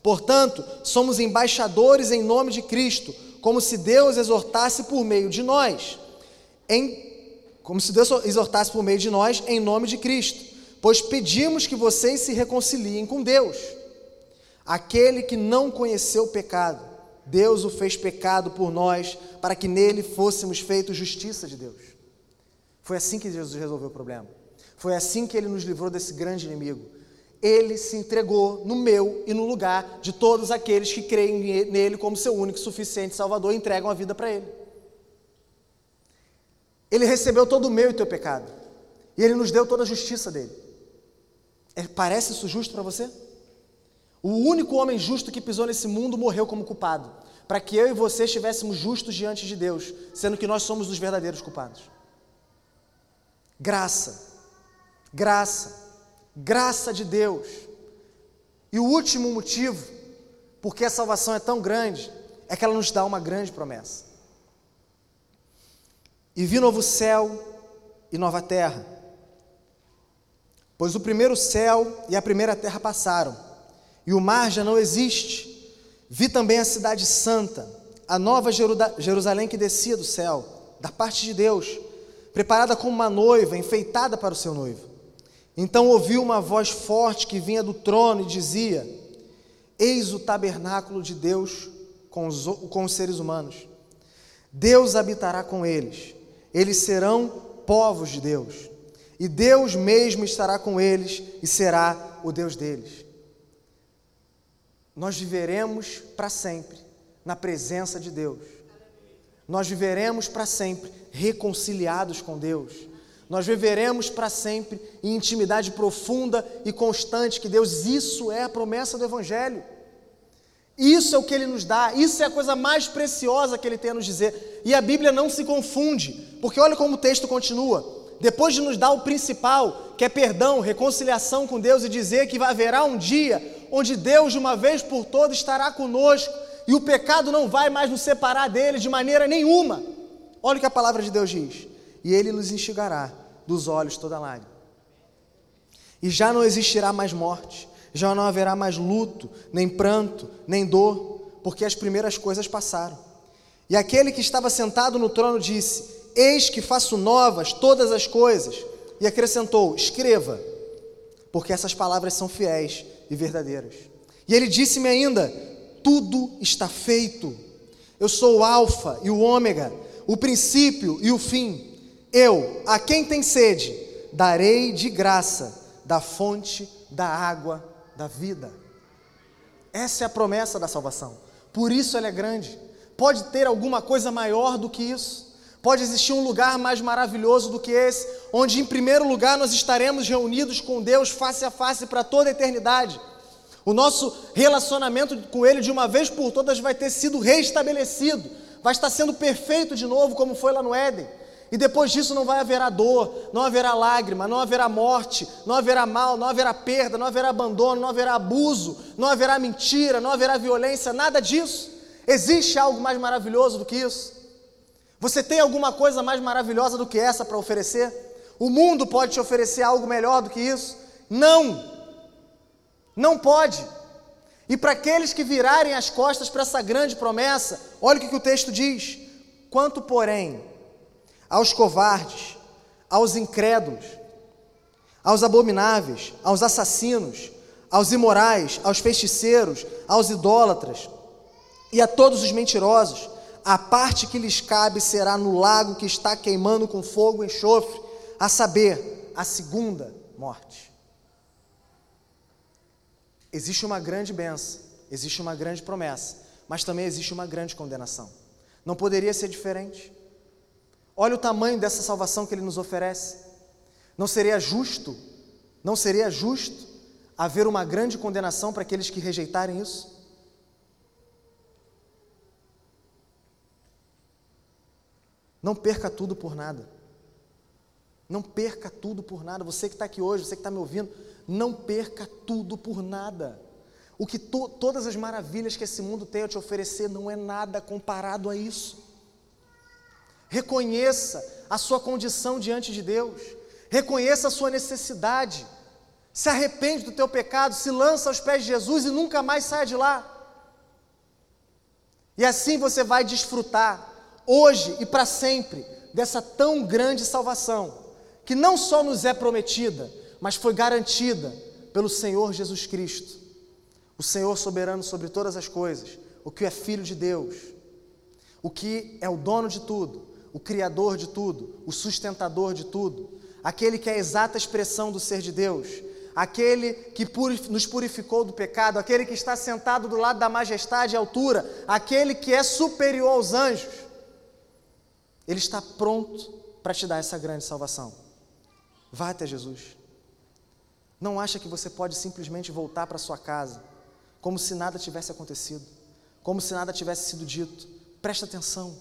Portanto, somos embaixadores em nome de Cristo, como se Deus exortasse por meio de nós, em, como se Deus exortasse por meio de nós em nome de Cristo, pois pedimos que vocês se reconciliem com Deus. Aquele que não conheceu o pecado, Deus o fez pecado por nós, para que nele fôssemos feitos justiça de Deus. Foi assim que Jesus resolveu o problema. Foi assim que ele nos livrou desse grande inimigo. Ele se entregou no meu e no lugar de todos aqueles que creem nele como seu único e suficiente Salvador e entregam a vida para ele. Ele recebeu todo o meu e teu pecado. E ele nos deu toda a justiça dele. É, parece isso justo para você? O único homem justo que pisou nesse mundo morreu como culpado, para que eu e você estivéssemos justos diante de Deus, sendo que nós somos os verdadeiros culpados. Graça, graça, graça de Deus. E o último motivo, porque a salvação é tão grande, é que ela nos dá uma grande promessa. E vi novo céu e nova terra, pois o primeiro céu e a primeira terra passaram e o mar já não existe. Vi também a cidade santa, a nova Jerusalém que descia do céu, da parte de Deus, preparada como uma noiva, enfeitada para o seu noivo. Então ouvi uma voz forte que vinha do trono e dizia: Eis o tabernáculo de Deus com os, com os seres humanos. Deus habitará com eles, eles serão povos de Deus, e Deus mesmo estará com eles e será o Deus deles nós viveremos para sempre na presença de Deus. Nós viveremos para sempre reconciliados com Deus. Nós viveremos para sempre em intimidade profunda e constante que Deus, isso é a promessa do Evangelho. Isso é o que Ele nos dá, isso é a coisa mais preciosa que Ele tem a nos dizer. E a Bíblia não se confunde, porque olha como o texto continua. Depois de nos dar o principal, que é perdão, reconciliação com Deus, e dizer que haverá um dia onde Deus, de uma vez por todas, estará conosco e o pecado não vai mais nos separar dele de maneira nenhuma. Olha o que a palavra de Deus diz: e ele nos enxugará dos olhos toda lágrima. E já não existirá mais morte, já não haverá mais luto, nem pranto, nem dor, porque as primeiras coisas passaram. E aquele que estava sentado no trono disse: Eis que faço novas todas as coisas. E acrescentou: Escreva, porque essas palavras são fiéis e verdadeiras. E ele disse-me ainda: tudo está feito. Eu sou o Alfa e o Ômega, o princípio e o fim. Eu, a quem tem sede, darei de graça da fonte da água da vida. Essa é a promessa da salvação. Por isso ela é grande. Pode ter alguma coisa maior do que isso? Pode existir um lugar mais maravilhoso do que esse, onde em primeiro lugar nós estaremos reunidos com Deus face a face para toda a eternidade. O nosso relacionamento com Ele de uma vez por todas vai ter sido restabelecido, vai estar sendo perfeito de novo, como foi lá no Éden. E depois disso não vai haverá dor, não haverá lágrima, não haverá morte, não haverá mal, não haverá perda, não haverá abandono, não haverá abuso, não haverá mentira, não haverá violência, nada disso. Existe algo mais maravilhoso do que isso? Você tem alguma coisa mais maravilhosa do que essa para oferecer? O mundo pode te oferecer algo melhor do que isso? Não! Não pode. E para aqueles que virarem as costas para essa grande promessa, olha o que, o texto diz: quanto, porém, aos covardes, aos incrédulos, aos abomináveis, aos assassinos, aos imorais, aos feiticeiros, aos idólatras e a todos os mentirosos, a parte que lhes cabe será no lago que está queimando com fogo e enxofre, a saber, a segunda morte. Existe uma grande benção, existe uma grande promessa, mas também existe uma grande condenação. Não poderia ser diferente. Olha o tamanho dessa salvação que ele nos oferece. Não seria justo, não seria justo haver uma grande condenação para aqueles que rejeitarem isso? Não perca tudo por nada. Não perca tudo por nada. Você que está aqui hoje, você que está me ouvindo, não perca tudo por nada. O que to, todas as maravilhas que esse mundo tem a te oferecer não é nada comparado a isso. Reconheça a sua condição diante de Deus. Reconheça a sua necessidade. Se arrepende do teu pecado, se lança aos pés de Jesus e nunca mais saia de lá. E assim você vai desfrutar hoje e para sempre dessa tão grande salvação, que não só nos é prometida, mas foi garantida pelo Senhor Jesus Cristo, o Senhor soberano sobre todas as coisas, o que é filho de Deus, o que é o dono de tudo, o criador de tudo, o sustentador de tudo, aquele que é a exata expressão do ser de Deus, aquele que nos purificou do pecado, aquele que está sentado do lado da majestade e altura, aquele que é superior aos anjos. Ele está pronto para te dar essa grande salvação. Vá até Jesus. Não acha que você pode simplesmente voltar para sua casa, como se nada tivesse acontecido, como se nada tivesse sido dito. Presta atenção.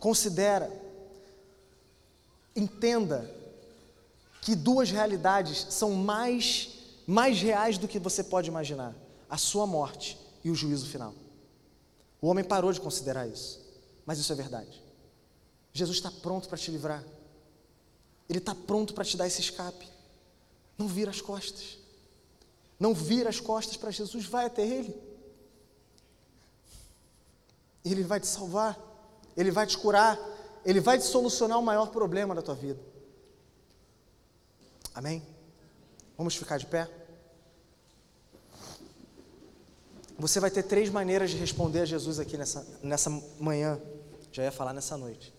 Considera. Entenda que duas realidades são mais mais reais do que você pode imaginar: a sua morte e o juízo final. O homem parou de considerar isso, mas isso é verdade. Jesus está pronto para te livrar. Ele está pronto para te dar esse escape. Não vira as costas. Não vira as costas para Jesus, vai até Ele. Ele vai te salvar, Ele vai te curar, Ele vai te solucionar o maior problema da tua vida. Amém? Vamos ficar de pé? Você vai ter três maneiras de responder a Jesus aqui nessa, nessa manhã. Já ia falar nessa noite.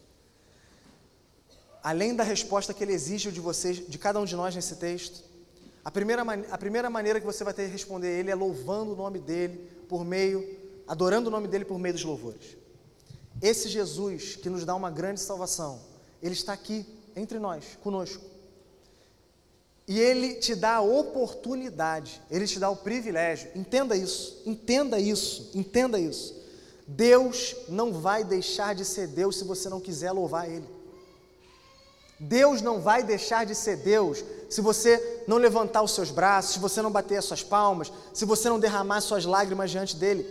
Além da resposta que ele exige de vocês, de cada um de nós nesse texto, a primeira, a primeira maneira que você vai ter de responder ele é louvando o nome dele por meio adorando o nome dele por meio dos louvores. Esse Jesus que nos dá uma grande salvação, ele está aqui entre nós, conosco. E ele te dá a oportunidade, ele te dá o privilégio. Entenda isso, entenda isso, entenda isso. Deus não vai deixar de ser Deus se você não quiser louvar ele. Deus não vai deixar de ser Deus se você não levantar os seus braços, se você não bater as suas palmas, se você não derramar suas lágrimas diante dele.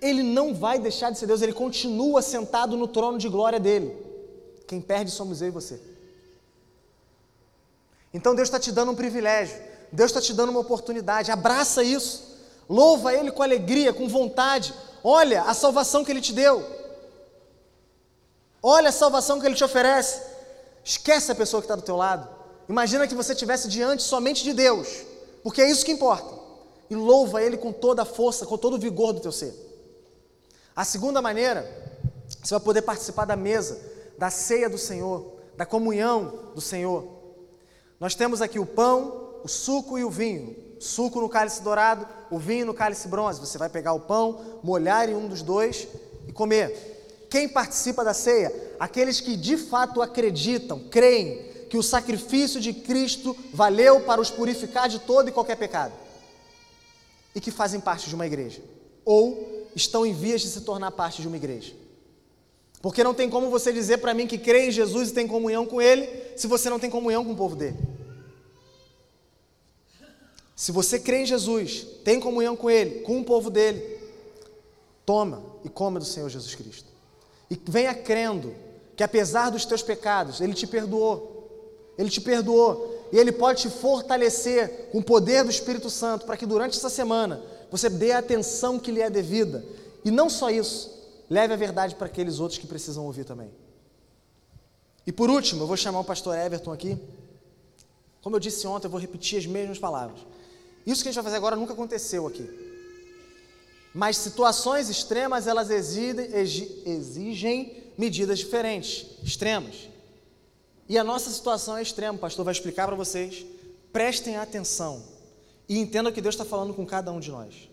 Ele não vai deixar de ser Deus, ele continua sentado no trono de glória dele. Quem perde somos eu e você. Então Deus está te dando um privilégio, Deus está te dando uma oportunidade, abraça isso, louva Ele com alegria, com vontade. Olha a salvação que Ele te deu, olha a salvação que Ele te oferece. Esquece a pessoa que está do teu lado. Imagina que você estivesse diante somente de Deus, porque é isso que importa. E louva Ele com toda a força, com todo o vigor do teu ser. A segunda maneira, você vai poder participar da mesa, da ceia do Senhor, da comunhão do Senhor. Nós temos aqui o pão, o suco e o vinho. Suco no cálice dourado, o vinho no cálice bronze. Você vai pegar o pão, molhar em um dos dois e comer. Quem participa da ceia? aqueles que de fato acreditam, creem que o sacrifício de Cristo valeu para os purificar de todo e qualquer pecado e que fazem parte de uma igreja ou estão em vias de se tornar parte de uma igreja. Porque não tem como você dizer para mim que crê em Jesus e tem comunhão com Ele, se você não tem comunhão com o povo dele. Se você crê em Jesus, tem comunhão com Ele, com o povo dele, toma e coma do Senhor Jesus Cristo. E venha crendo que apesar dos teus pecados, Ele te perdoou. Ele te perdoou. E Ele pode te fortalecer com o poder do Espírito Santo para que durante essa semana você dê a atenção que lhe é devida. E não só isso, leve a verdade para aqueles outros que precisam ouvir também. E por último, eu vou chamar o pastor Everton aqui. Como eu disse ontem, eu vou repetir as mesmas palavras. Isso que a gente vai fazer agora nunca aconteceu aqui. Mas situações extremas, elas exigem, exigem medidas diferentes, extremas. E a nossa situação é extrema, o pastor vai explicar para vocês. Prestem atenção e entendam que Deus está falando com cada um de nós.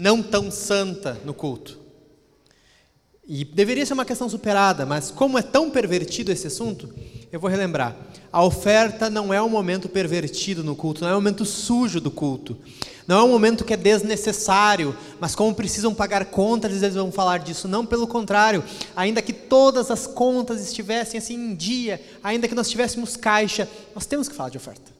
Não tão santa no culto. E deveria ser uma questão superada, mas como é tão pervertido esse assunto, eu vou relembrar. A oferta não é um momento pervertido no culto, não é um momento sujo do culto. Não é um momento que é desnecessário, mas como precisam pagar contas, eles vão falar disso. Não, pelo contrário, ainda que todas as contas estivessem assim em dia, ainda que nós tivéssemos caixa, nós temos que falar de oferta.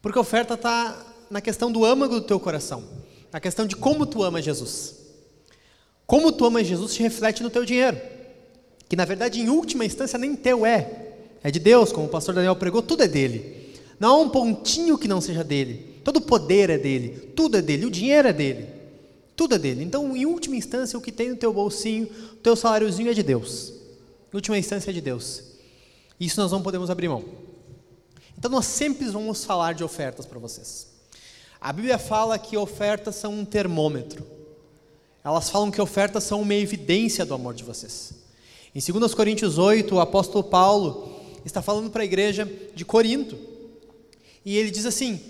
Porque a oferta está na questão do âmago do teu coração, na questão de como tu amas Jesus. Como tu amas Jesus te reflete no teu dinheiro, que na verdade em última instância nem teu é, é de Deus, como o pastor Daniel pregou, tudo é dele. Não há um pontinho que não seja dele. Todo o poder é dele, tudo é dele, o dinheiro é dele. Tudo é dele. Então, em última instância, o que tem no teu bolsinho, o teu saláriozinho é de Deus. Em última instância é de Deus. Isso nós não podemos abrir mão. Então, nós sempre vamos falar de ofertas para vocês. A Bíblia fala que ofertas são um termômetro. Elas falam que ofertas são uma evidência do amor de vocês. Em 2 Coríntios 8, o apóstolo Paulo está falando para a igreja de Corinto. E ele diz assim: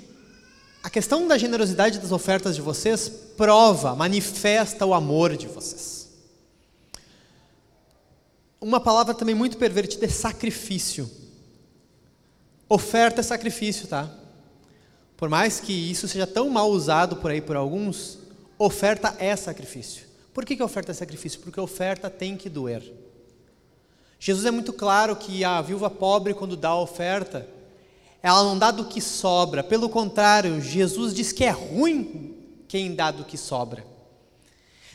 a questão da generosidade das ofertas de vocês prova, manifesta o amor de vocês. Uma palavra também muito pervertida é sacrifício. Oferta é sacrifício, tá? Por mais que isso seja tão mal usado por aí por alguns, oferta é sacrifício. Por que, que oferta é sacrifício? Porque oferta tem que doer. Jesus é muito claro que a viúva pobre, quando dá a oferta, ela não dá do que sobra. Pelo contrário, Jesus diz que é ruim quem dá do que sobra.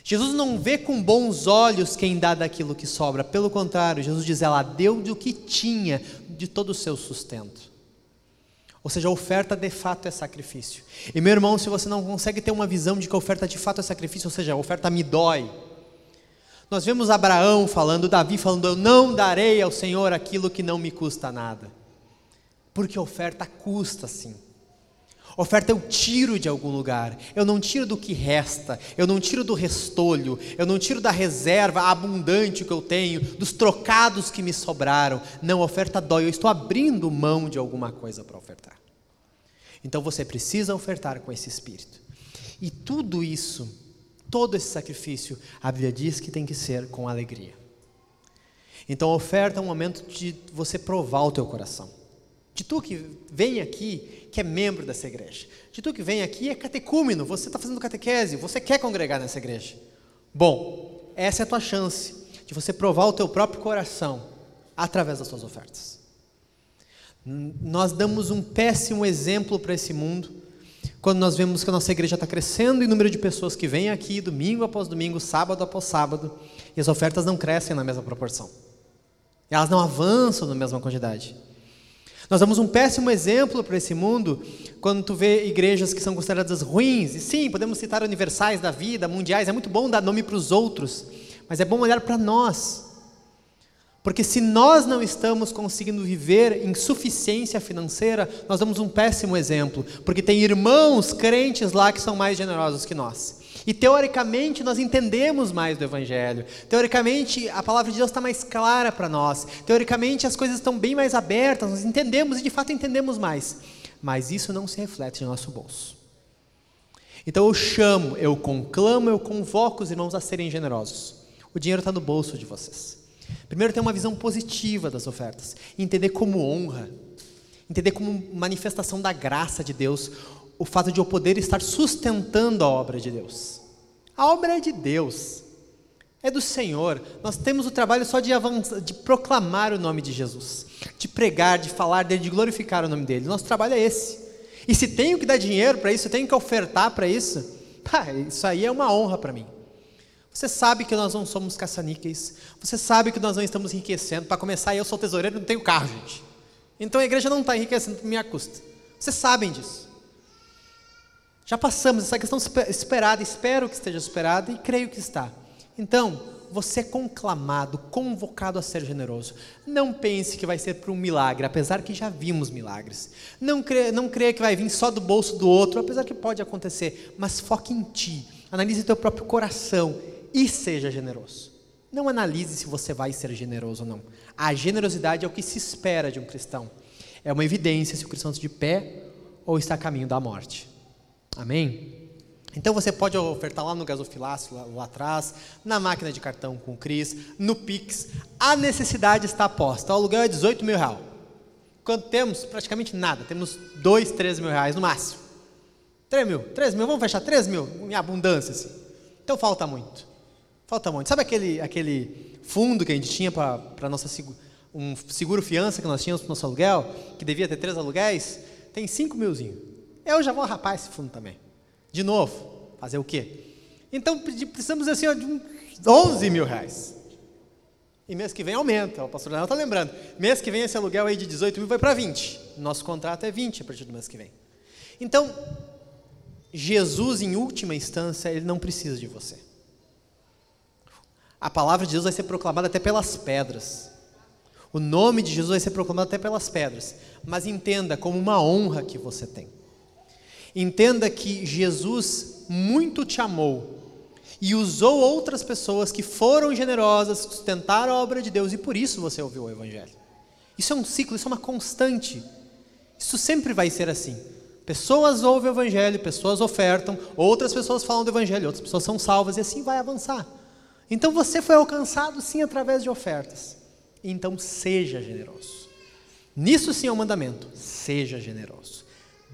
Jesus não vê com bons olhos quem dá daquilo que sobra. Pelo contrário, Jesus diz: ela deu do que tinha, de todo o seu sustento. Ou seja, a oferta de fato é sacrifício. E meu irmão, se você não consegue ter uma visão de que a oferta de fato é sacrifício, ou seja, a oferta me dói. Nós vemos Abraão falando, Davi falando: Eu não darei ao Senhor aquilo que não me custa nada. Porque a oferta custa sim. Oferta eu tiro de algum lugar, eu não tiro do que resta, eu não tiro do restolho, eu não tiro da reserva abundante que eu tenho, dos trocados que me sobraram. Não, oferta dói, eu estou abrindo mão de alguma coisa para ofertar. Então você precisa ofertar com esse espírito. E tudo isso, todo esse sacrifício, a Bíblia diz que tem que ser com alegria. Então a oferta é um momento de você provar o teu coração. De tu que vem aqui, que é membro dessa igreja. De tu que vem aqui é catecúmeno, você está fazendo catequese, você quer congregar nessa igreja. Bom, essa é a tua chance de você provar o teu próprio coração através das tuas ofertas. Nós damos um péssimo exemplo para esse mundo quando nós vemos que a nossa igreja está crescendo em número de pessoas que vêm aqui domingo após domingo, sábado após sábado, e as ofertas não crescem na mesma proporção. Elas não avançam na mesma quantidade. Nós damos um péssimo exemplo para esse mundo quando tu vê igrejas que são consideradas ruins. E sim, podemos citar universais da vida, mundiais, é muito bom dar nome para os outros, mas é bom olhar para nós. Porque se nós não estamos conseguindo viver em suficiência financeira, nós damos um péssimo exemplo, porque tem irmãos crentes lá que são mais generosos que nós. E teoricamente nós entendemos mais do Evangelho. Teoricamente a palavra de Deus está mais clara para nós. Teoricamente as coisas estão bem mais abertas, nós entendemos e de fato entendemos mais. Mas isso não se reflete no nosso bolso. Então eu chamo, eu conclamo, eu convoco os irmãos a serem generosos. O dinheiro está no bolso de vocês. Primeiro, ter uma visão positiva das ofertas, entender como honra, entender como manifestação da graça de Deus o fato de eu poder estar sustentando a obra de Deus. A obra é de Deus, é do Senhor. Nós temos o trabalho só de, avançar, de proclamar o nome de Jesus, de pregar, de falar dele, de glorificar o nome dele. Nosso trabalho é esse. E se tenho que dar dinheiro para isso, tenho que ofertar para isso, pá, isso aí é uma honra para mim. Você sabe que nós não somos caça-níqueis. Você sabe que nós não estamos enriquecendo. Para começar, eu sou tesoureiro e não tenho carro, gente. Então a igreja não está enriquecendo por minha custa. Vocês sabem disso. Já passamos essa questão esperada, espero que esteja superada e creio que está. Então, você é conclamado, convocado a ser generoso. Não pense que vai ser por um milagre, apesar que já vimos milagres. Não creia, não creia que vai vir só do bolso do outro, apesar que pode acontecer. Mas foque em ti, analise teu próprio coração e seja generoso. Não analise se você vai ser generoso ou não. A generosidade é o que se espera de um cristão. É uma evidência se o cristão está de pé ou está a caminho da morte. Amém? Então você pode ofertar lá no gasofilácio, lá, lá, atrás, na máquina de cartão com o Cris, no Pix. A necessidade está posta. O aluguel é 18 mil reais. Quanto temos? Praticamente nada. Temos 2, 3 mil reais no máximo. 3 mil, 3 mil, vamos fechar 3 mil em abundância. Assim. Então falta muito. Falta muito. Sabe aquele, aquele fundo que a gente tinha para nossa um seguro fiança que nós tínhamos para o nosso aluguel, que devia ter três aluguéis? Tem 5 milzinho. Eu já vou rapar esse fundo também. De novo, fazer o quê? Então precisamos assim, de uns 11 mil reais. E mês que vem aumenta, o pastor Daniel está lembrando. Mês que vem esse aluguel aí de 18 mil vai para 20. Nosso contrato é 20 a partir do mês que vem. Então, Jesus, em última instância, ele não precisa de você. A palavra de Deus vai ser proclamada até pelas pedras. O nome de Jesus vai ser proclamado até pelas pedras. Mas entenda como uma honra que você tem. Entenda que Jesus muito te amou e usou outras pessoas que foram generosas, sustentaram a obra de Deus e por isso você ouviu o Evangelho. Isso é um ciclo, isso é uma constante. Isso sempre vai ser assim. Pessoas ouvem o Evangelho, pessoas ofertam, outras pessoas falam do Evangelho, outras pessoas são salvas e assim vai avançar. Então você foi alcançado sim através de ofertas. Então seja generoso. Nisso sim é um mandamento. Seja generoso.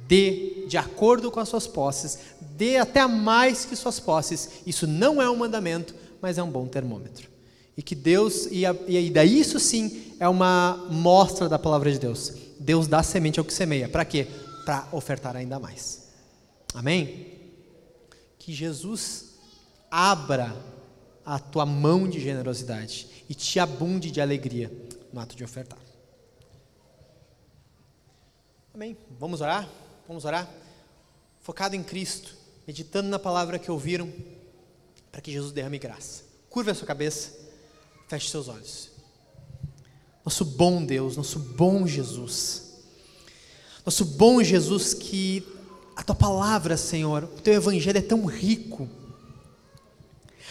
Dê de acordo com as suas posses, dê até mais que suas posses. Isso não é um mandamento, mas é um bom termômetro. E que Deus, e, a, e daí isso sim é uma mostra da palavra de Deus. Deus dá semente ao que semeia. Para quê? Para ofertar ainda mais. Amém? Que Jesus abra a tua mão de generosidade e te abunde de alegria no ato de ofertar. Amém? Vamos orar? Vamos orar? Focado em Cristo, meditando na palavra que ouviram, para que Jesus derrame graça. Curva a sua cabeça, feche seus olhos. Nosso bom Deus, nosso bom Jesus, nosso bom Jesus, que a tua palavra, Senhor, o teu evangelho é tão rico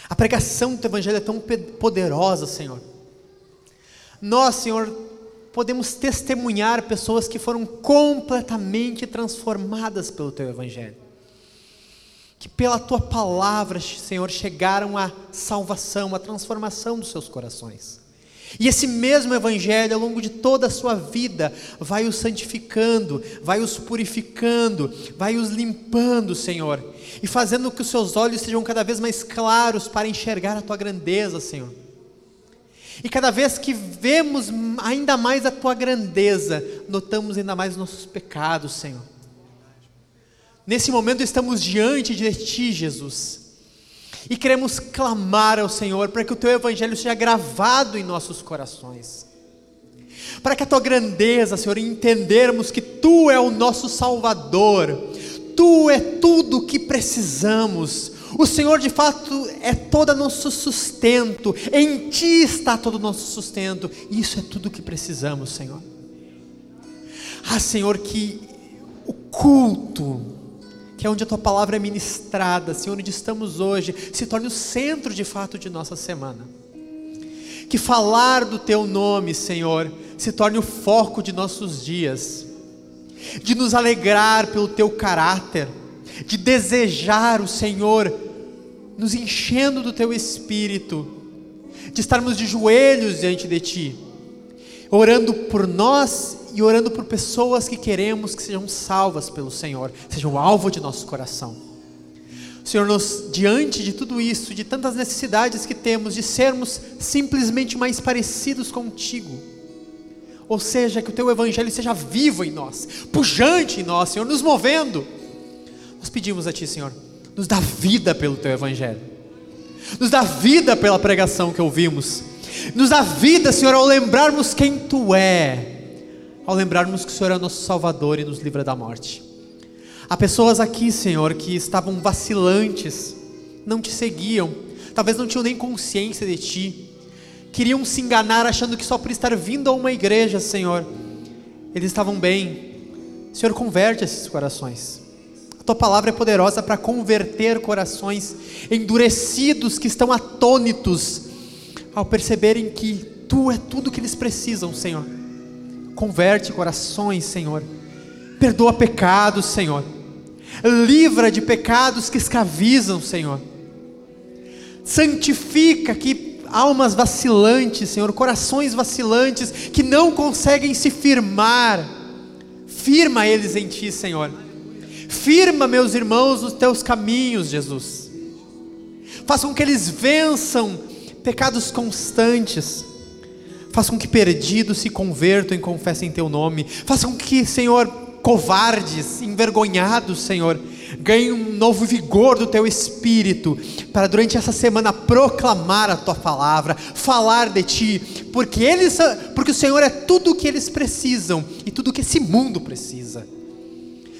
a pregação do teu evangelho é tão poderosa, Senhor. Nós, Senhor, podemos testemunhar pessoas que foram completamente transformadas pelo teu evangelho. Que pela tua palavra, Senhor, chegaram à salvação, à transformação dos seus corações. E esse mesmo Evangelho, ao longo de toda a sua vida, vai os santificando, vai os purificando, vai os limpando, Senhor, e fazendo que os seus olhos sejam cada vez mais claros para enxergar a tua grandeza, Senhor. E cada vez que vemos ainda mais a tua grandeza, notamos ainda mais os nossos pecados, Senhor. Nesse momento estamos diante de ti, Jesus e queremos clamar ao Senhor para que o teu evangelho seja gravado em nossos corações. Para que a tua grandeza, Senhor, entendermos que tu é o nosso Salvador, tu é tudo o que precisamos. O Senhor de fato é todo nosso sustento, em Ti está todo o nosso sustento, e isso é tudo o que precisamos, Senhor. Ah, Senhor, que o culto, que é onde a tua palavra é ministrada, Senhor, onde estamos hoje, se torne o centro de fato de nossa semana. Que falar do teu nome, Senhor, se torne o foco de nossos dias, de nos alegrar pelo teu caráter, de desejar o Senhor, nos enchendo do teu espírito, de estarmos de joelhos diante de ti, orando por nós e orando por pessoas que queremos que sejam salvas pelo Senhor, sejam alvo de nosso coração. Senhor, nos, diante de tudo isso, de tantas necessidades que temos, de sermos simplesmente mais parecidos contigo, ou seja, que o teu evangelho seja vivo em nós, pujante em nós, Senhor, nos movendo. Nós pedimos a Ti, Senhor, nos dá vida pelo teu evangelho, nos dá vida pela pregação que ouvimos, nos dá vida, Senhor, ao lembrarmos quem Tu é ao lembrarmos que o Senhor é o nosso Salvador e nos livra da morte. Há pessoas aqui, Senhor, que estavam vacilantes, não te seguiam, talvez não tinham nem consciência de Ti, queriam se enganar achando que só por estar vindo a uma igreja, Senhor, eles estavam bem. Senhor, converte esses corações. Tua palavra é poderosa para converter corações endurecidos que estão atônitos ao perceberem que Tu é tudo que eles precisam, Senhor Converte corações, Senhor. Perdoa pecados, Senhor. Livra de pecados que escravizam, Senhor. Santifica que almas vacilantes, Senhor, corações vacilantes que não conseguem se firmar. Firma eles em ti, Senhor. Firma meus irmãos nos teus caminhos, Jesus. Faça com que eles vençam pecados constantes Faça com que perdidos se convertam e confessem teu nome. Faça com que, Senhor, covardes, envergonhados, Senhor, ganhem um novo vigor do teu espírito, para durante essa semana proclamar a tua palavra, falar de ti, porque eles, porque o Senhor é tudo o que eles precisam e tudo o que esse mundo precisa.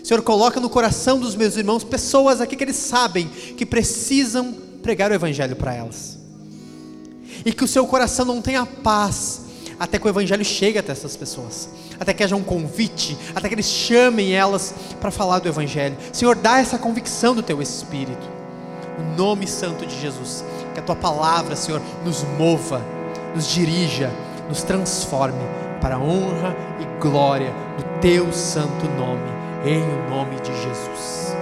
Senhor, coloca no coração dos meus irmãos pessoas aqui que eles sabem que precisam pregar o Evangelho para elas. E que o seu coração não tenha paz até que o Evangelho chegue até essas pessoas, até que haja um convite, até que eles chamem elas para falar do Evangelho. Senhor, dá essa convicção do teu Espírito, no nome santo de Jesus, que a tua palavra, Senhor, nos mova, nos dirija, nos transforme para a honra e glória do teu santo nome, em o nome de Jesus.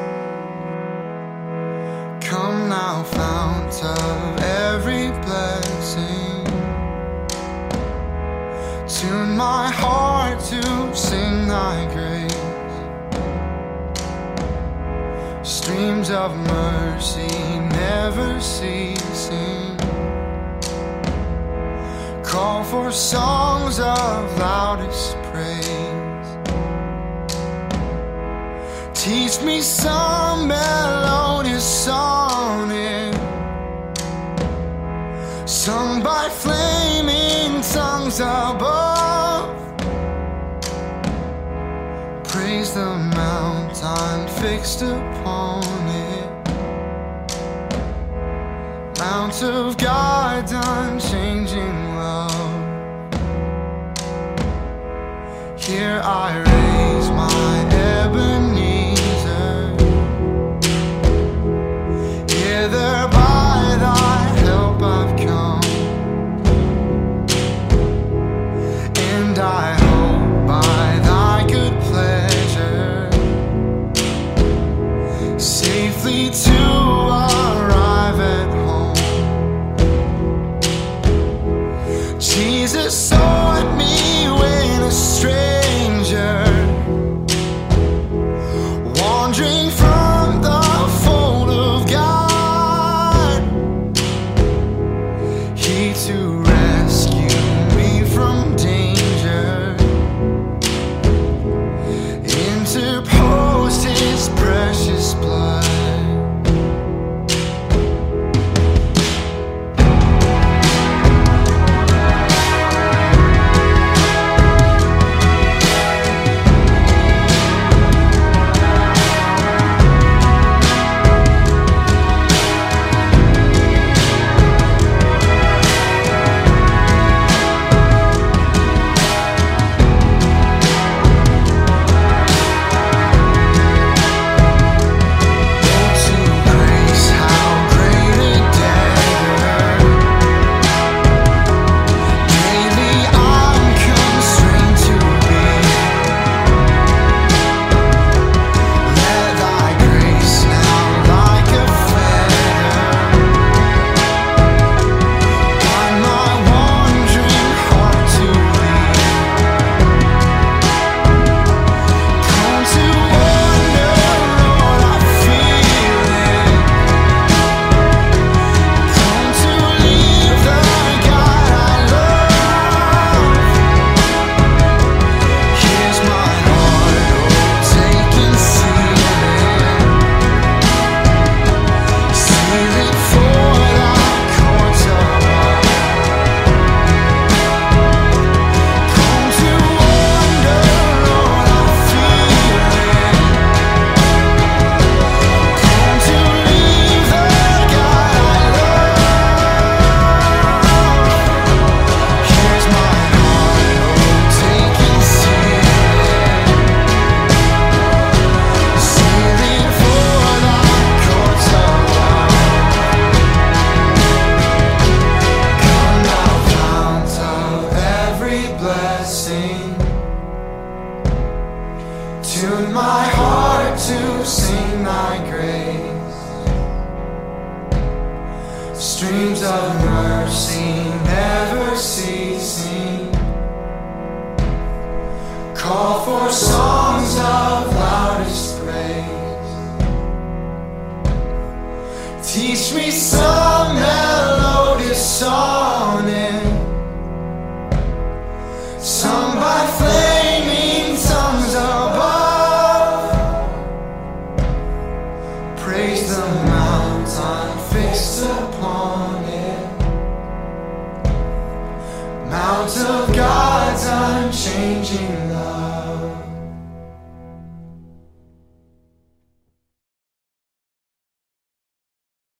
Come now, fount of every blessing. Tune my heart to sing thy grace. Streams of mercy never ceasing. Call for songs of loudest praise. Teach me some melodious sonnet sung by flaming tongues above. Praise the mountain fixed upon it. Mount of God's unchanging love. Here I raise my Ebenezer.